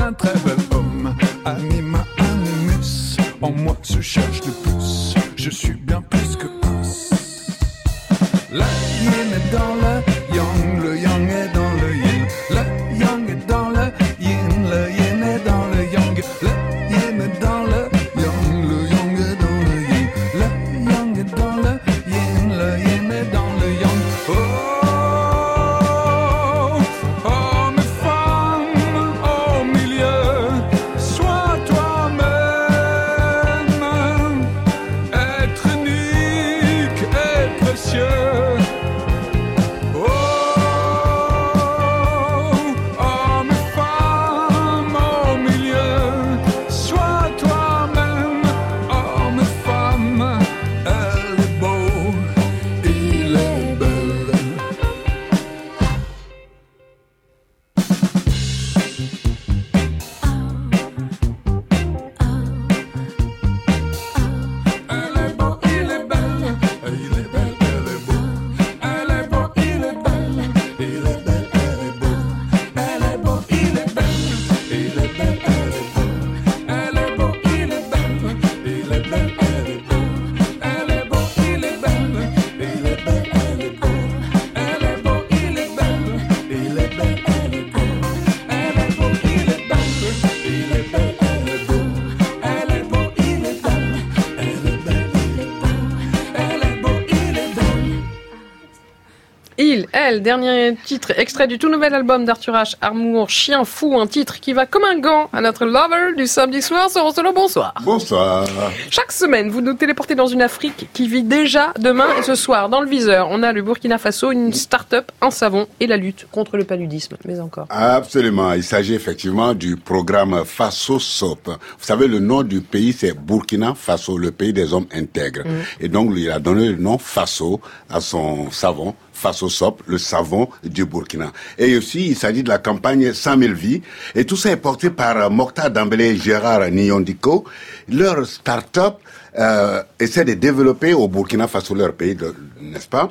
elle, dernier titre, extrait du tout nouvel album d'Arthur H. Amour, chien fou, un titre qui va comme un gant à notre lover du samedi soir sur Solo Bonsoir. Bonsoir. Chaque semaine, vous nous téléportez dans une Afrique qui vit déjà demain et ce soir. Dans le viseur, on a le Burkina Faso, une start-up, un savon et la lutte contre le paludisme. Mais encore. Absolument. Il s'agit effectivement du programme Faso SOP. Vous savez, le nom du pays, c'est Burkina Faso, le pays des hommes intègres. Et donc, il a donné le nom Faso à son savon. Faso Sop, le savon du Burkina. Et aussi, il s'agit de la campagne 100 000 vies. Et tout ça est porté par euh, Mokhtar Dambélé et Gérard Nyondiko. Leur start-up euh, essaie de développer au Burkina Faso, leur pays, n'est-ce pas,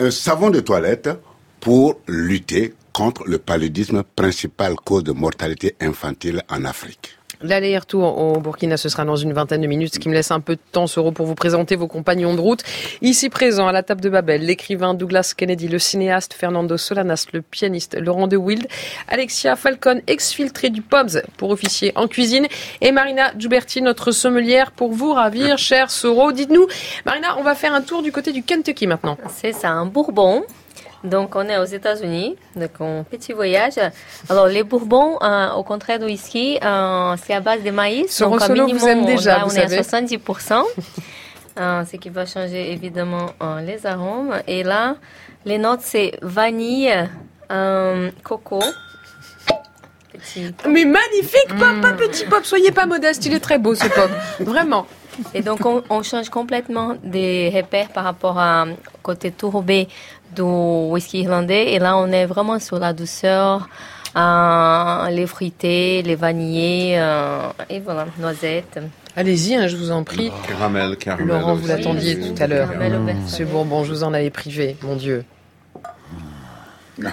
un savon de toilette pour lutter contre le paludisme, principale cause de mortalité infantile en Afrique. L'aller-retour au Burkina, ce sera dans une vingtaine de minutes, ce qui me laisse un peu de temps, Soro, pour vous présenter vos compagnons de route. Ici présent, à la table de Babel, l'écrivain Douglas Kennedy, le cinéaste Fernando Solanas, le pianiste Laurent De Wild, Alexia Falcon, exfiltrée du POMS pour officier en cuisine, et Marina Giuberti, notre sommelière, pour vous ravir, cher Soro. Dites-nous, Marina, on va faire un tour du côté du Kentucky maintenant. C'est ça, un bourbon. Donc, on est aux États-Unis, donc un petit voyage. Alors, les bourbons, euh, au contraire du whisky, euh, c'est à base de maïs. Donc, vous déjà, on, vous est à savez. 70%. euh, ce qui va changer évidemment euh, les arômes. Et là, les notes, c'est vanille, coco. Petit Mais magnifique pop, pas petit pop, soyez pas modeste, il est très beau ce pop. Vraiment. Et donc, on, on change complètement des repères par rapport à côté tourbé du whisky irlandais. Et là, on est vraiment sur la douceur, euh, les fruités, les vanillés, euh, et voilà, noisettes. Allez-y, hein, je vous en prie. Caramel, caramel. Laurent, vous l'attendiez tout à l'heure. Caramel au beurre Ce Bourbon, je vous en avais privé, mon Dieu.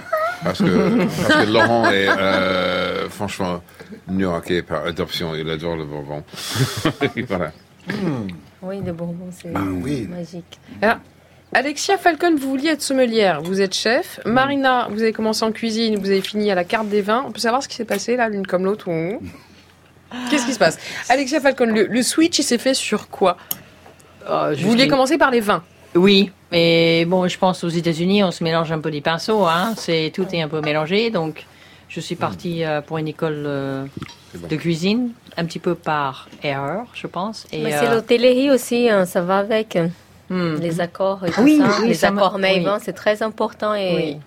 Parce que, parce que Laurent est euh, franchement new-yorkais par adoption. Il adore le Bourbon. voilà. Oui, des bonbons, c'est Ah oui. magique. Alors, Alexia Falcon, vous vouliez être sommelière, vous êtes chef. Marina, vous avez commencé en cuisine, vous avez fini à la carte des vins. On peut savoir ce qui s'est passé là, l'une comme l'autre ou... Qu'est-ce qui se passe? Alexia Falcon, le, le switch, il s'est fait sur quoi? Vous vouliez commencer par les vins? Oui, mais bon, je pense aux États-Unis, on se mélange un peu les pinceaux, hein. C'est tout est un peu mélangé, donc je suis partie euh, pour une école euh, de cuisine, un petit peu par erreur, je pense. Et, Mais euh, c'est l'hôtellerie aussi, hein, ça va avec Hmm. les accords et tout Oui, ça. oui, les ça accords oui. Maven, c'est très important et, Oui.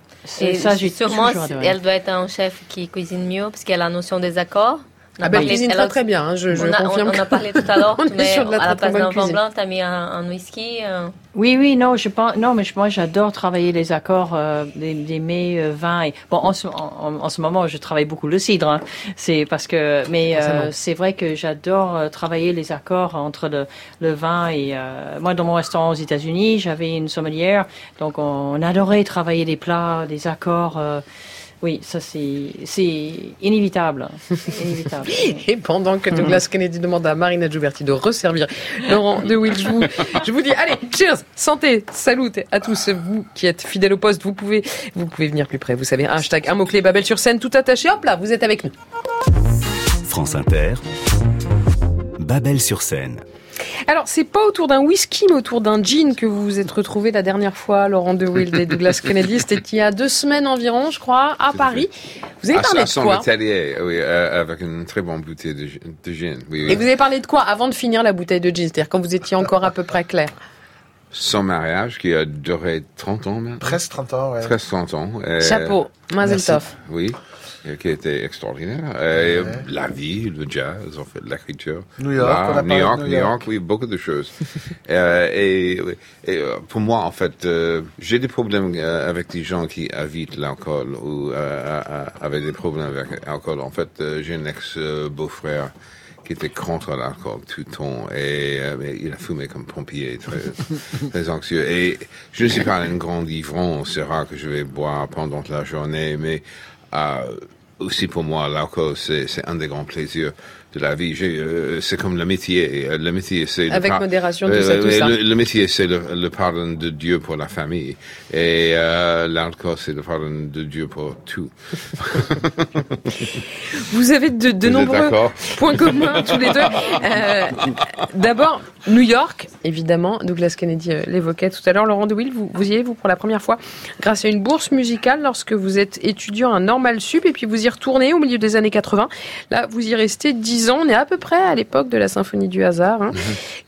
Et ça, j'ai sûrement elle doit être un chef qui cuisine mieux parce qu'elle a la notion des accords. On a Ah ben, parlé- cuisine très très bien, hein, je, je on, a, on- confirme. on a parlé tout à l'heure, On mais de la à la place d'un vin blanc, t'as mis un, un whisky. euh, Oui, oui, non, je pense, non, mais je- moi, j'adore travailler les accords euh, des, des mets euh, vins. Et, bon, en ce, en, en- en ce moment, je travaille beaucoup le cidre. hein. C'est parce que, mais euh, c'est vrai que j'adore euh, travailler les accords entre le, le vin et euh, moi, dans mon restaurant aux États-Unis, j'avais une sommelière, donc on, adorait travailler les plats, les accords. Oui, ça c'est c'est inévitable, inévitable. Et pendant que Douglas Kennedy demande à Marina Giuberti de resservir Laurent de Will, je vous, je vous dis, allez, cheers, santé, salut à tous vous qui êtes fidèles au poste. Vous pouvez, vous pouvez venir plus près. Vous savez, hashtag un mot-clé Babel sur scène, tout attaché. Hop là, vous êtes avec nous. France Inter, Babel sur scène. Alors, c'est pas autour d'un whisky, mais autour d'un gin que vous vous êtes retrouvés la dernière fois, Laurent de Wild et Douglas Kennedy. C'était il y a deux semaines environ, je crois, à Paris. Vous avez À, parlé à de son quoi? atelier, oui, euh, avec une très bonne bouteille de, gin- de gin. Oui, oui. Et vous avez parlé de quoi avant de finir la bouteille de gin C'est-à-dire quand vous étiez encore à peu près clair? Son mariage qui a duré 30 ans maintenant? Presque 30 ans, ouais. Presque 30 ans. Chapeau, Mazel. Tov. Oui, qui était extraordinaire. Euh, La vie, le jazz, en fait, l'écriture. New York, l'art, on a parlé New York, New New York. York, oui, beaucoup de choses. Euh, et et euh, pour moi, en fait, euh, j'ai des problèmes euh, avec des gens qui évitent l'alcool ou euh, euh, euh, avaient des problèmes avec l'alcool. En fait, euh, j'ai un ex-beau-frère qui était contre l'alcool tout le temps et euh, il a fumé comme pompier, très, très anxieux. Et je ne suis pas un grand ivron, c'est rare que je vais boire pendant la journée, mais euh, aussi pour moi, l'alcool, c'est un des grands plaisirs de la vie. Euh, c'est comme le métier. Euh, Le métier, c'est le Avec par- modération, tout ça, tout ça. Le, le métier, c'est le, le pardon de Dieu pour la famille, et euh, l'alcool, c'est le pardon de Dieu pour tout. Vous avez de, de Vous êtes nombreux points communs tous les deux. D'abord, New York, évidemment. Douglas Kennedy l'évoquait tout à l'heure. Laurent DeWill, vous, vous y allez, vous, pour la première fois, grâce à une bourse musicale lorsque vous êtes étudiant à Normal Sup et puis vous y retournez au milieu des années 80. Là, vous y restez 10 ans. On est à peu près à l'époque de la Symphonie du hasard. hein.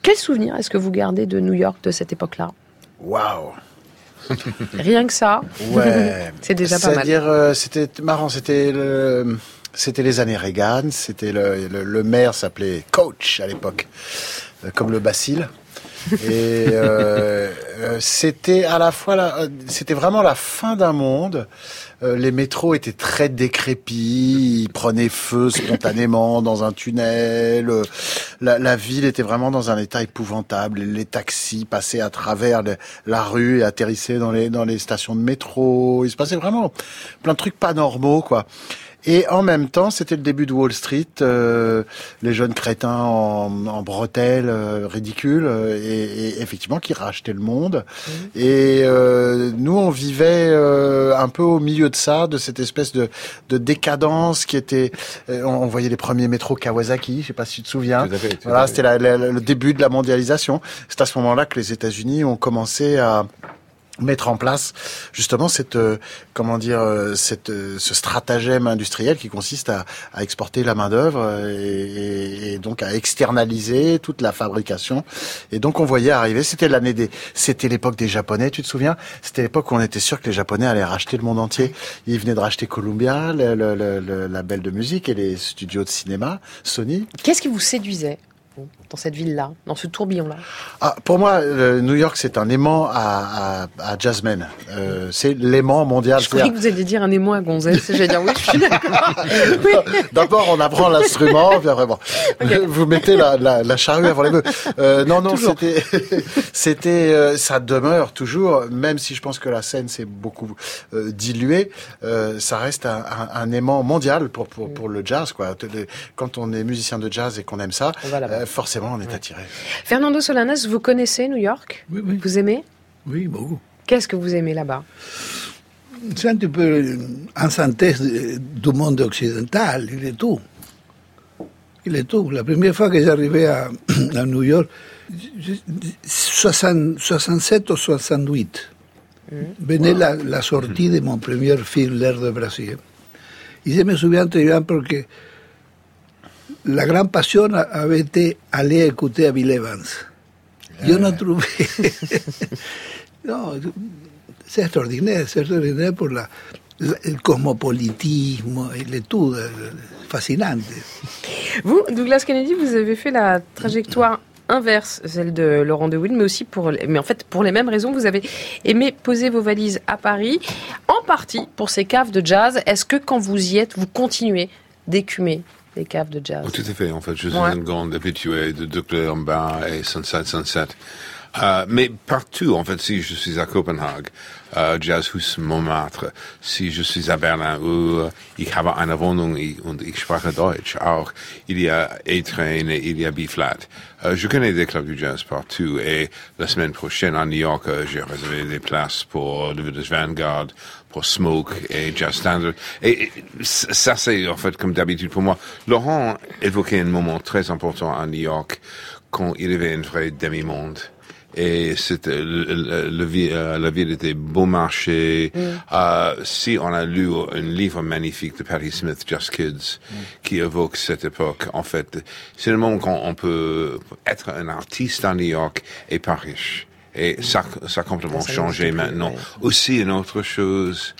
Quel souvenir est-ce que vous gardez de New York de cette époque-là? Waouh Rien que ça. Ouais. C'est déjà pas mal. C'est-à-dire, euh, c'était marrant, c'était le, c'était les années Reagan, c'était le, le, le maire s'appelait Coach à l'époque, euh, comme le bacille. Et euh, c'était à la fois, c'était vraiment la fin d'un monde. Euh, les métros étaient très décrépits, ils prenaient feu spontanément dans un tunnel. Euh, la, la, ville était vraiment dans un état épouvantable. Les taxis passaient à travers la rue et atterrissaient dans les dans les stations de métro. Il se passait vraiment plein de trucs pas normaux, quoi. Et en même temps, c'était le début de Wall Street, euh, les jeunes crétins en, en bretelles euh, ridicules, euh, et, et, effectivement qui rachetaient le monde. Mmh. Et euh, nous, on vivait euh, un peu au milieu de ça, de cette espèce de, de décadence qui était. on voyait les premiers métros Kawasaki, je sais pas si tu te souviens. Tout à fait, tout voilà, c'était le début de la mondialisation. C'est à ce moment-là que les États-Unis ont commencé à mettre en place justement cette euh, comment dire euh, cette euh, ce stratagème industriel qui consiste à, à exporter la main d'œuvre et, et, donc à externaliser toute la fabrication. Et donc on voyait arriver c'était l'année des c'était l'époque des japonais tu te souviens? C'était l'époque où on était sûr que les japonais allaient racheter le monde entier. Ils venaient de racheter Columbia le, le, le, la belle de musique et les studios de cinéma Sony. Qu'est-ce qui vous séduisait? Dans cette ville-là, dans ce tourbillon-là ah, Pour moi, euh, New York, c'est un aimant à, à, à jazzmen. Euh, c'est l'aimant mondial. Je croyais que vous alliez dire un aimant à gonzesse. J'allais dire oui, je suis d'accord. D'abord, on apprend l'instrument, okay. vous mettez la, la, la, charrue avant les bœufs. Euh, non, non, c'était, c'était, euh, ça demeure toujours, même si je pense que la scène s'est beaucoup euh, diluée, euh, ça reste un, un, un, aimant mondial pour, pour, pour le jazz. Quoi. Quand on est musicien de jazz et qu'on aime ça, forcément, on est ouais. attiré. Fernando Solanas, vous connaissez New York? Oui, oui. Vous aimez? Oui, beaucoup. Qu'est-ce que vous aimez là-bas? C'est un petit peu un synthèse du monde occidental, il est tout. Il est tout. La première fois que j'arrivais à, à, New York, 60, 67 ou 68, mmh. venait wow. la, la, sortie de mon premier film, L'air de Brasil. Et je me souviens très bien parce que la gran pasión avait été aller écouter à Bill Evans. Yo no trouvé. no, c'est extraordinaire, c'est extraordinaire pour la, el cosmopolitismo, el tout, fascinante. Vous, Douglas Kennedy, vous avez fait la trajectoire inverse, celle de Laurent de mais aussi pour, mais en fait pour les mêmes raisons, vous avez aimé poser vos valises à Paris, en partie pour ces caves de jazz. Est-ce que quand vous y êtes, vous continuez d'écumer les caves de jazz. Oh, tout à fait. En fait, je suis ouais. un grand habitué de Dr. Bar et Sunset Sunset. Uh, mais partout, en fait, si je suis à Copenhague, uh, Jazzhus Montmartre, si je suis à Berlin, où uh, ich habe eine Wohnung und ich spreche Deutsch, auch il y a A-Train et il y a B-Flat. Uh, je connais des clubs du jazz partout et la semaine prochaine à New York, uh, j'ai réservé des places pour le Village Vanguard, pour Smoke et Jazz Standard. Et, et ça, c'est en fait comme d'habitude pour moi. Laurent évoquait un moment très important à New York quand il y avait un vrai demi-monde et c'était le, le, le, la ville était beau marché. Mm. Euh, si on a lu un livre magnifique de Patti Smith, Just Kids, mm. qui évoque cette époque, en fait, c'est le moment quand on peut être un artiste à New York et pas riche. Et ça, ça a complètement ça changé maintenant. Plus, ouais. Aussi, une autre chose,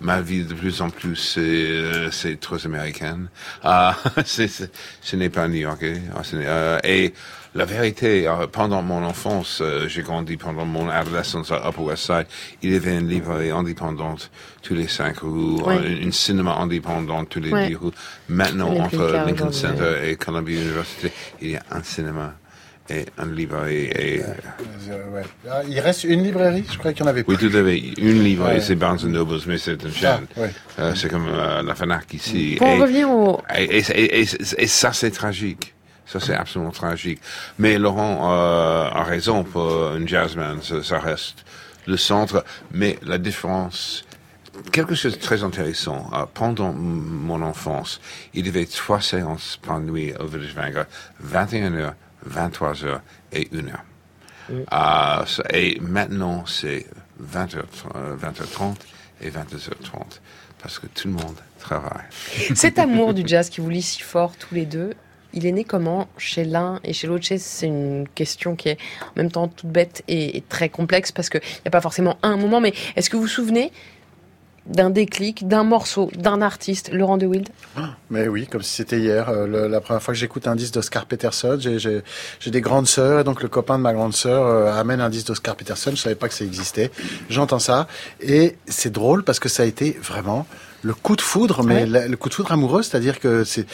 ma vie de plus en plus c'est euh, c'est trop américaine. Euh, c'est, ce n'est pas new-yorkais. Euh, et la vérité, euh, pendant mon enfance, euh, j'ai grandi pendant mon adolescence à Upper West Side, il y avait une librairie indépendante tous les cinq rues, oui. un, un, cinéma indépendant tous les dix rues. Maintenant, entre Lincoln Center et Columbia University, il y a un cinéma et un librairie. Et... Euh, ouais. Il reste une librairie Je crois qu'il y en avait plus. Oui, tout à fait. Une librairie, ouais. c'est Barnes Nobles, mais c'est une chaîne. Ah, ouais. euh, c'est comme euh, la FNAC ici. Pour et, revenir au... Et, et, et ça, c'est tragique. Ça, c'est absolument tragique. Mais Laurent euh, a raison pour un jazzman, ça, ça, reste le centre. Mais la différence, quelque chose de très intéressant, euh, pendant mon enfance, il y avait trois séances par nuit au Village Vanguard, 21h, 23h et 1h. Mm. Euh, et maintenant, c'est 20h, 20h30 et 22h30 parce que tout le monde travaille. Cet amour du jazz qui vous lie si fort tous les deux, il est né comment chez l'un et chez l'autre? C'est une question qui est en même temps toute bête et, et très complexe parce qu'il n'y a pas forcément un moment. Mais est-ce que vous vous souvenez d'un déclic, d'un morceau, d'un artiste, Laurent de Wild Mais oui, comme si c'était hier. Euh, la première fois que j'écoute un disque d'Oscar Peterson, j'ai des grandes sœurs, et donc le copain de ma grande sœur euh, amène un disque d'Oscar Peterson. Je savais pas que ça existait. J'entends ça, et c'est drôle parce que ça a été vraiment le coup de foudre, mais le, coup de foudre amoureux, c'est-à-dire que c'est,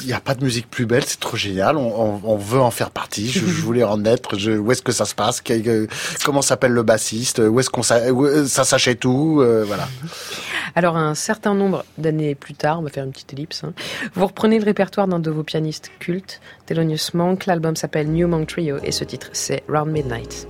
il n'y a pas de musique plus belle, c'est trop génial, on, on, veut en faire partie. Je, je voulais en être. Je, où est-ce que ça se passe Comment s'appelle le bassiste Où est-ce qu'on ça, s'achète où euh, Voilà. Alors un certain nombre d'années plus tard, on va faire une petite ellipse. Hein, vous reprenez le répertoire d'un de vos pianistes cultes, Thelonious Monk. L'album s'appelle New Monk Trio et ce titre c'est Round Midnight.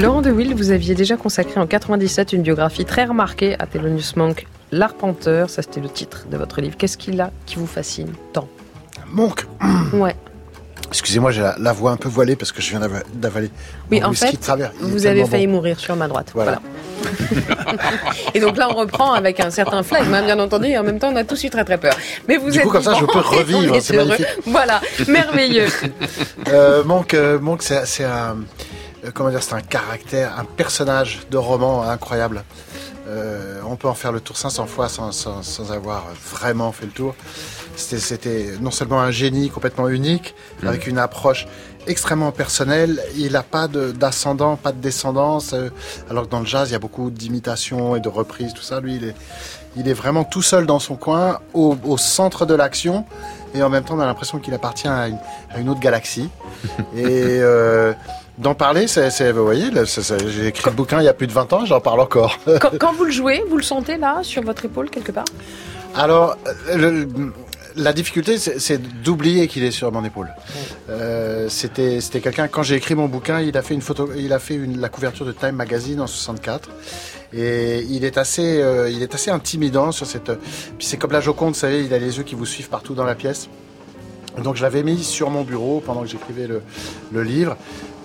Laurent de Will, vous aviez déjà consacré en 97 une biographie très remarquée à Thelonious Monk, L'Arpenteur, ça c'était le titre de votre livre. Qu'est-ce qu'il a qui vous fascine tant? Monk Ouais. Excusez-moi, j'ai la, voix un peu voilée parce que je viens d'avaler. Oui, en fait, vous avez failli mourir sur ma droite. Voilà. et donc là, on reprend avec un certain flegme, hein, bien entendu, et en même temps, on a tous eu très très peur. Mais vous du êtes coup, comme ça, je peux revivre, c'est magnifique. Voilà, merveilleux. euh, Monk, euh, Monk c'est un comment dire, c'est un caractère, un personnage de roman incroyable. Euh, on peut en faire le tour 500 fois sans, sans, avoir vraiment fait le tour. C'était non seulement un génie complètement unique, mmh. avec une approche extrêmement personnelle. Il n'a pas d'ascendant, pas de descendance. Euh, alors que dans le jazz, il y a beaucoup d'imitations et de reprises, tout ça. Lui, il est, il est vraiment tout seul dans son coin, au, au centre de l'action. Et en même temps, on a l'impression qu'il appartient à une, à une, autre galaxie. et euh, D'en parler, c'est, vous voyez, j'ai écrit le bouquin il y a plus de 20 ans, j'en parle encore. Quand, quand vous le jouez, vous le sentez là, sur votre épaule, quelque part? Alors, le- la difficulté, c'est, c'est d'oublier qu'il est sur mon épaule. Euh, c'était, c'était quelqu'un. Quand j'ai écrit mon bouquin, il a fait une photo, il a fait une, la couverture de Time Magazine en 64. Et il est assez, euh, il est assez intimidant sur cette. Puis c'est comme la Joconde, vous savez, il a les yeux qui vous suivent partout dans la pièce. Donc je l'avais mis sur mon bureau pendant que j'écrivais le, le livre,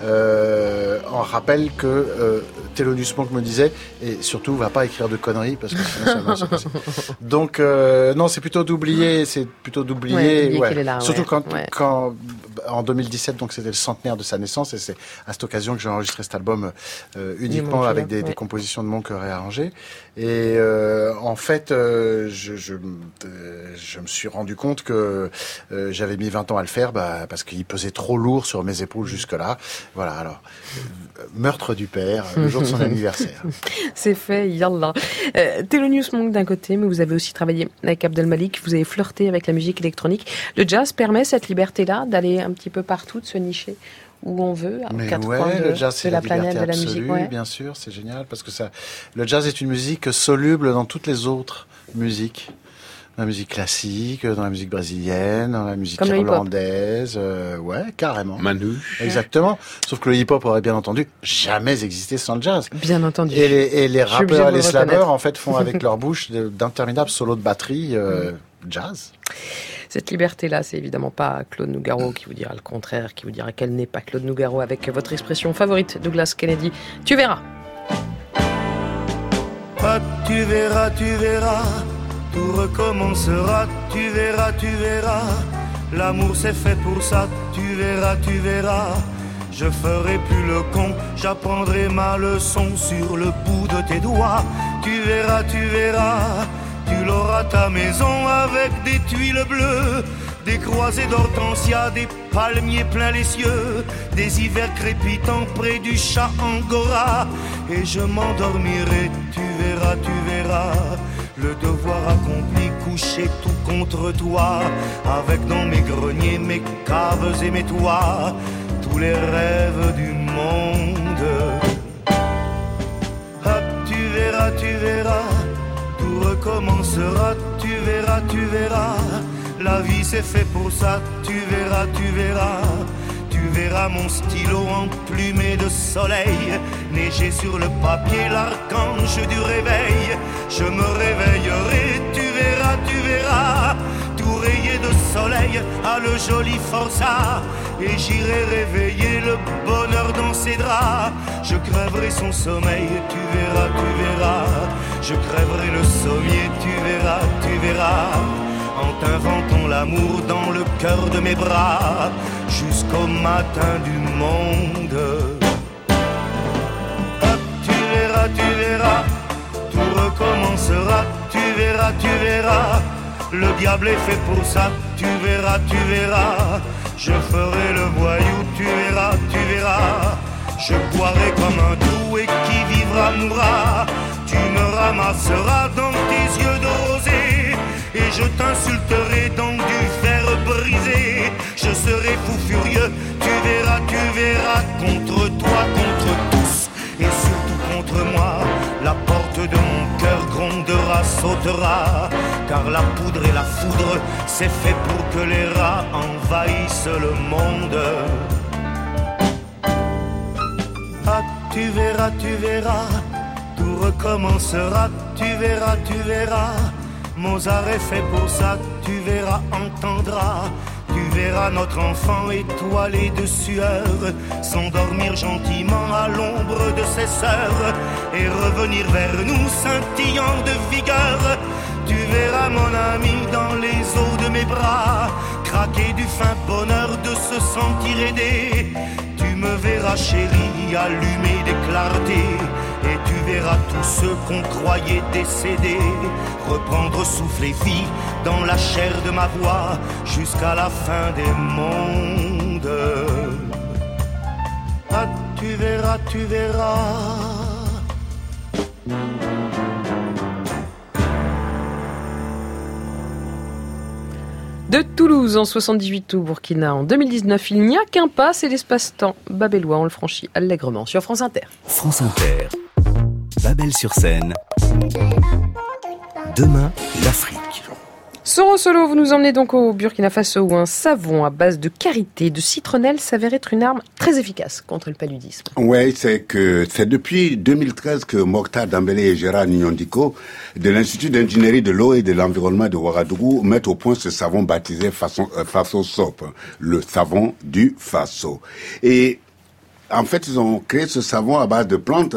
euh, en rappel que euh, Thelonious Monk me disait, et surtout va pas écrire de conneries parce que sinon ça va se passer. Donc euh, non, c'est plutôt d'oublier, c'est plutôt d'oublier, ouais. surtout quand, quand en 2017, donc c'était le centenaire de sa naissance, et c'est à cette occasion que j'ai enregistré cet album euh, uniquement avec des, des compositions de Monk réarrangées. Et euh, en fait, euh, je, je, euh, je me suis rendu compte que euh, j'avais mis 20 ans à le faire bah, parce qu'il pesait trop lourd sur mes épaules jusque-là. Voilà, alors, meurtre du père, le jour de son anniversaire. C'est fait, yallah. Euh, Thelonious Monk d'un côté, mais vous avez aussi travaillé avec Abdel Malik, vous avez flirté avec la musique électronique. Le jazz permet cette liberté-là d'aller un petit peu partout, de se nicher où on veut, aux Mais quatre ouais, coins de, le jazz, de c'est la, la, planète de la absolue, musique. ouais. bien sûr, c'est génial parce que ça, le jazz est une musique soluble dans toutes les autres musiques. Dans la musique classique, dans la musique brésilienne, dans la musique Comme irlandaise, euh, ouais, carrément. Manouche. Exactement. Sauf que le hip-hop aurait bien entendu jamais existé sans le jazz. Bien entendu. Et les, et rappeurs et les slammers, reconnaître. en fait, font avec leur bouche d'interminables solos de batterie euh, Mm. jazz. Cette liberté-là, c'est évidemment pas Claude Nougaro qui vous dira le contraire, qui vous dira qu'elle n'est pas Claude Nougaro avec votre expression favorite, Douglas Kennedy. Tu verras. Ah, tu verras, tu verras, tout recommencera, tu verras, tu verras. L'amour c'est fait pour ça, tu verras, tu verras. Je ferai plus le con, j'apprendrai ma leçon sur le bout de tes doigts. Tu verras, tu verras, tu l'auras ta maison avec des tuiles bleues, des croisées d'hortensia, des palmiers plein les cieux, des hivers crépitants près du chat angora. Et je m'endormirai, tu verras, tu verras, le devoir accompli, couché tout contre toi, avec dans mes greniers, mes caves et mes toits, tous les rêves du monde. Ah, tu verras, tu verras, tu verras, tu verras. La vie c'est fait pour ça, tu verras, tu verras. Tu verras mon stylo emplumé de soleil, neiger sur le papier l'archange du réveil. Je me réveillerai, tu verras, tu verras. Tout rayé de soleil à le joli forçat. Et j'irai réveiller le bonheur dans ses draps. Je crèverai son sommeil, tu verras, tu verras. Je crèverai le sommier, tu verras, tu verras. En t'inventant l'amour dans le cœur de mes bras. Jusqu'au matin du monde. Tu verras, tu verras. Tout recommencera, tu verras, tu verras. Le diable est fait pour ça, tu verras, tu verras. Je ferai le voyou, tu verras, tu verras. Je boirai comme un trou et qui vivra mourra. Tu me ramasseras dans tes yeux de rosée et je t'insulterai dans du fer brisé. Je serai fou furieux, tu verras, tu verras contre toi, contre La porte de mon cœur grondera, sautera, car la poudre et la foudre, c'est fait pour que les rats envahissent le monde. Ah, tu verras, tu verras, tout recommencera, tu verras, tu verras. Mozart est fait pour ça, tu verras, entendras. Tu verras notre enfant étoilé de sueur s'endormir gentiment à l'ombre de ses sœurs et revenir vers nous scintillant de vigueur. Tu verras mon ami dans les eaux de mes bras craquer du fin bonheur de se sentir aidé. Me verras chérie allumer des clartés et tu verras tous ceux qu'on croyait décédés reprendre souffle et vie dans la chair de ma voix jusqu'à la fin des mondes. Ah, tu verras, tu verras. De Toulouse en 78 au Burkina en 2019, il n'y a qu'un pas, c'est l'espace-temps babellois. On le franchit allègrement sur France Inter. France Inter. Babel sur scène. Demain, l'Afrique. Soro Solo, vous nous emmenez donc au Burkina Faso où un savon à base de karité, de citronnelle s'avère être une arme très efficace contre le paludisme. Oui, c'est que c'est depuis 2013 que Mokhtar Dambélé et Gérard Nyondiko de l'Institut d'ingénierie de l'eau et de l'environnement de Ouagadougou mettent au point ce savon baptisé euh, Faso Soap, le savon du Faso. Et en fait, ils ont créé ce savon à base de plantes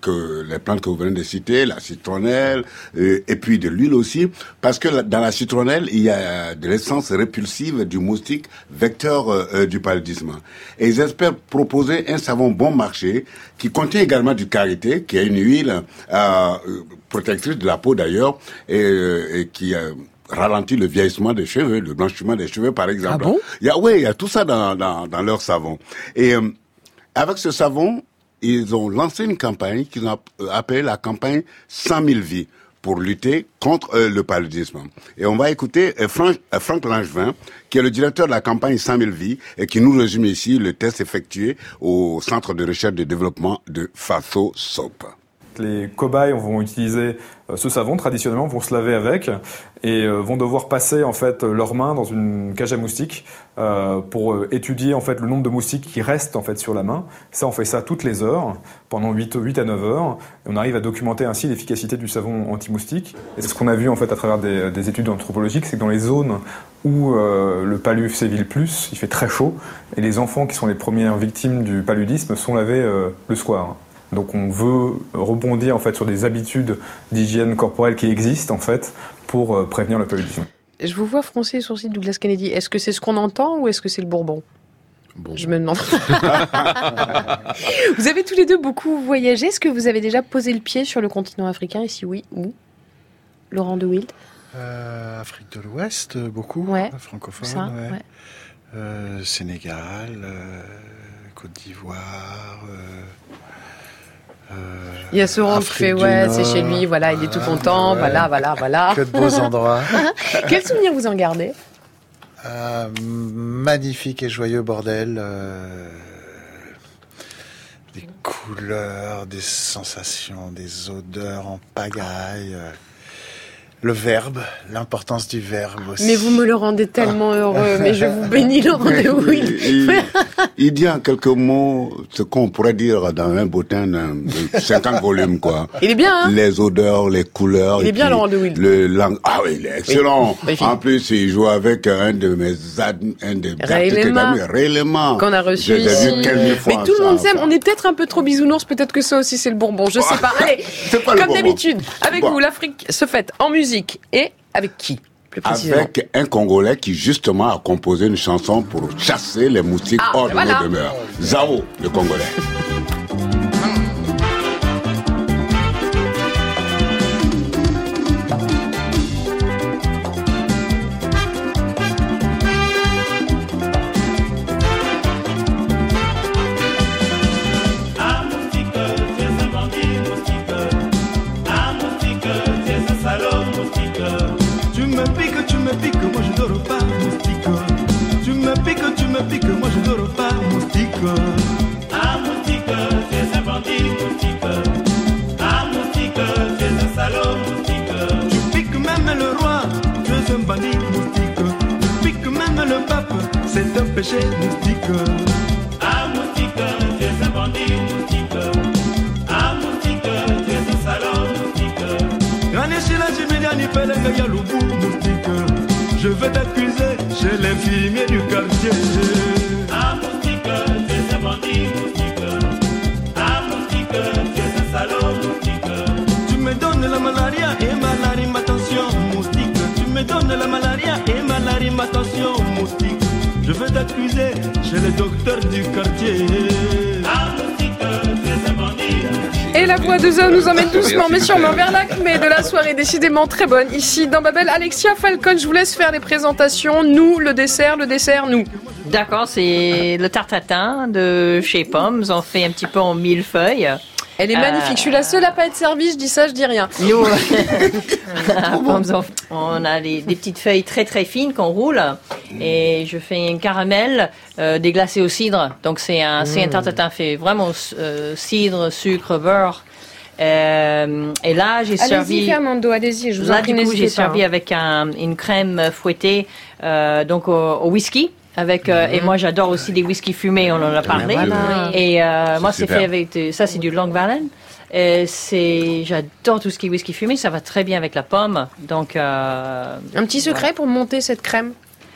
que les plantes que vous venez de citer, la citronnelle, euh, et puis de l'huile aussi, parce que dans la citronnelle, il y a de l'essence répulsive du moustique, vecteur euh, euh, du paludisme. Et ils espèrent proposer un savon bon marché qui contient également du karité, qui est une huile protectrice de la peau d'ailleurs, et, qui ralentit le vieillissement des cheveux, le blanchiment des cheveux par exemple. Ah bon? Il y a, oui, il y a tout ça dans, dans, dans leur savon. Et avec ce savon, ils ont lancé une campagne qu'ils ont appelée la campagne 100 000 vies pour lutter contre euh, le paludisme. Et on va écouter euh, Franck, euh, Langevin, qui est le directeur de la campagne 100 000 vies et qui nous résume ici le test effectué au Centre de recherche et développement de Faso SOP. Les cobayes vont utiliser ce savon traditionnellement, vont se laver avec et vont devoir passer en fait leurs mains dans une cage à moustiques euh, pour étudier en fait le nombre de moustiques qui restent en fait sur la main. Ça, on fait ça toutes les heures, pendant 8, 8 à 9 heures. On arrive à documenter ainsi l'efficacité du savon anti-moustique. Et ce qu'on a vu en fait à travers des, des études anthropologiques, c'est que dans les zones où euh, le palud sévit le plus, il fait très chaud, et les enfants qui sont les premières victimes du paludisme sont lavés euh, le soir. Donc on veut rebondir en fait sur des habitudes d'hygiène corporelle qui existent en fait pour euh, prévenir le paludisme. Je vous vois froncer les sourcils, Douglas Kennedy. Est-ce que c'est ce qu'on entend ou est-ce que c'est le bourbon? Bon. Je me demande. vous avez tous les deux beaucoup voyagé. Est-ce que vous avez déjà posé le pied sur le continent africain? Et si oui, où? Laurent de Wild euh, Afrique de l'Ouest, beaucoup. Ouais. Francophone, Ça, ouais. ouais. Euh, Sénégal, euh, Côte d'Ivoire. Euh, Il y a Sauron qui Afrique fait ouais, c'est chez lui, voilà, il est tout content, ouais. voilà, voilà, voilà. Que de beaux endroits. Quel souvenir vous en gardez? Euh, magnifique et joyeux bordel. euh, des couleurs, des sensations, des odeurs en pagaille. Le verbe, l'importance du verbe aussi. Mais vous me le rendez tellement heureux, mais je vous bénis Laurent de il, Wild. il- il dit en quelques mots ce qu'on pourrait dire dans un bottin d'un- de 50 volumes, quoi. Il est bien, hein Les odeurs, les couleurs. Il est bien, Laurent de Wild. Le lang... Ah oui, il est excellent. Oui. En plus, il joue avec un de mes ad... un Ray Lema. Qu'on a reçu ici. vu quelques fois Mais tout le monde s'aime. On est peut-être un peu trop bisounours. Peut-être que ça aussi c'est le bonbon. Je sais pas. Allez, comme d'habitude, avec Bon. vous, l'Afrique se fête en musique et avec qui? Plus précisément Avec un Congolais qui justement a composé une chanson pour chasser les moustiques Ah, hors de voilà. nos demeures. Zao, le Congolais. C'est un péché moustique. Ah moustique, tu es un bandit moustique. Ah moustique, tu es un salaud moustique. Ganeshila Jimiliani Pelenga Yalubu moustique. Je vais t'accuser chez filles du quartier donnes la malaria et malaria attention moustique Tu me donnes la malaria et malaria attention moustique Je vais t'accuser chez le docteur du quartier Et la voix de Zo nous emmène doucement mais sûrement vers l'acmé de la soirée décidément très bonne. Ici dans Babel, Alexia Falcon, je vous laisse faire les présentations. Nous, le dessert, le dessert, nous. D'accord, c'est le tartatin de chez Pommes. On fait un petit peu en millefeuille. Elle est magnifique. Je suis la seule à pas être servie. Je dis ça, je dis rien. Nous, on a des, petites feuilles très très fines qu'on roule et je fais un caramel euh, déglacé au cidre. Donc c'est un, c'est un tartatin fait vraiment euh, cidre, sucre, beurre. Euh, et là, j'ai servi. Fernando, allez-y. Je vous là, en prie, du coup, j'ai servi hein. avec un- une crème fouettée, euh, donc au, au whisky. Avec euh, et moi j'adore aussi des whisky fumés, on en a parlé. voilà. Et euh, moi c'est fait avec de- ça c'est du Long Island. C'est j'adore tout ce qui est whisky fumé, ça va très bien avec la pomme. Donc euh, Un petit secret pour monter cette crème?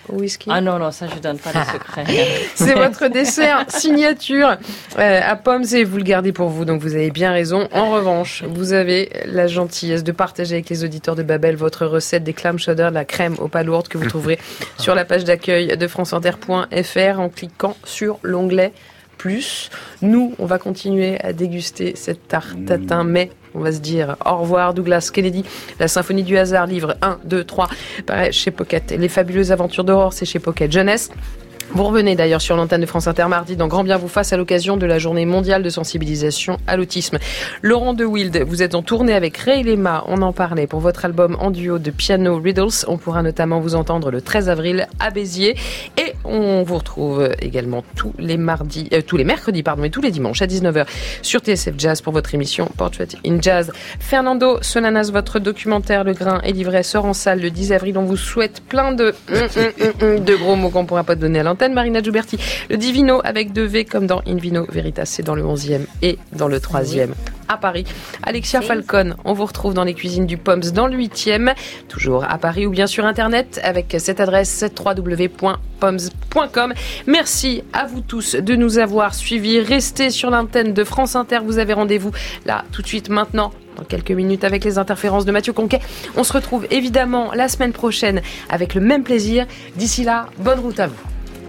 Au whisky. ah non non ça je donne pas de secret. C'est votre dessert signature euh, à pommes et vous le gardez pour vous, donc vous avez bien raison. En revanche, vous avez la gentillesse de partager avec les auditeurs de Babel votre recette des clam chowder, la crème aux palourdes que vous trouverez sur la page d'accueil de franceinter.fr en cliquant sur l'onglet plus. Nous, on va continuer à déguster cette tarte tatin, mais on va se dire au revoir Douglas Kennedy, la symphonie du hasard, livre 1, 2, 3, pareil, chez Pocket. Les fabuleuses aventures d'Aurore, c'est chez Pocket Jeunesse. Vous revenez d'ailleurs sur l'antenne de France Inter mardi dans Grand Bien vous fasse à l'occasion de la journée mondiale de sensibilisation à l'autisme. Laurent de Wild, vous êtes en tournée avec Ray Lema, on en parlait pour votre album en duo de piano Riddles. On pourra notamment vous entendre le 13 avril à Béziers et on vous retrouve également tous les mardis, euh, tous les mercredis pardon et tous les dimanches à 19h sur TSF Jazz pour votre émission Portrait in Jazz. Fernando Solanas, votre documentaire Le Grain et Livret sort en salle le 10 avril. On vous souhaite plein de de gros mots qu'on pourra pas donner à l'antenne. Marina Giuberti, le Divino avec deux V comme dans In Vino Veritas, c'est dans le 11e et dans le 3e à Paris. Alexia Falcon, on vous retrouve dans les cuisines du Poms dans le 8e, toujours à Paris ou bien sur internet avec cette adresse www.poms.com. Merci à vous tous de nous avoir suivis. Restez sur l'antenne de France Inter. Vous avez rendez-vous là tout de suite maintenant dans quelques minutes avec les interférences de Mathieu Conquet. On se retrouve évidemment la semaine prochaine avec le même plaisir. D'ici là, bonne route à vous.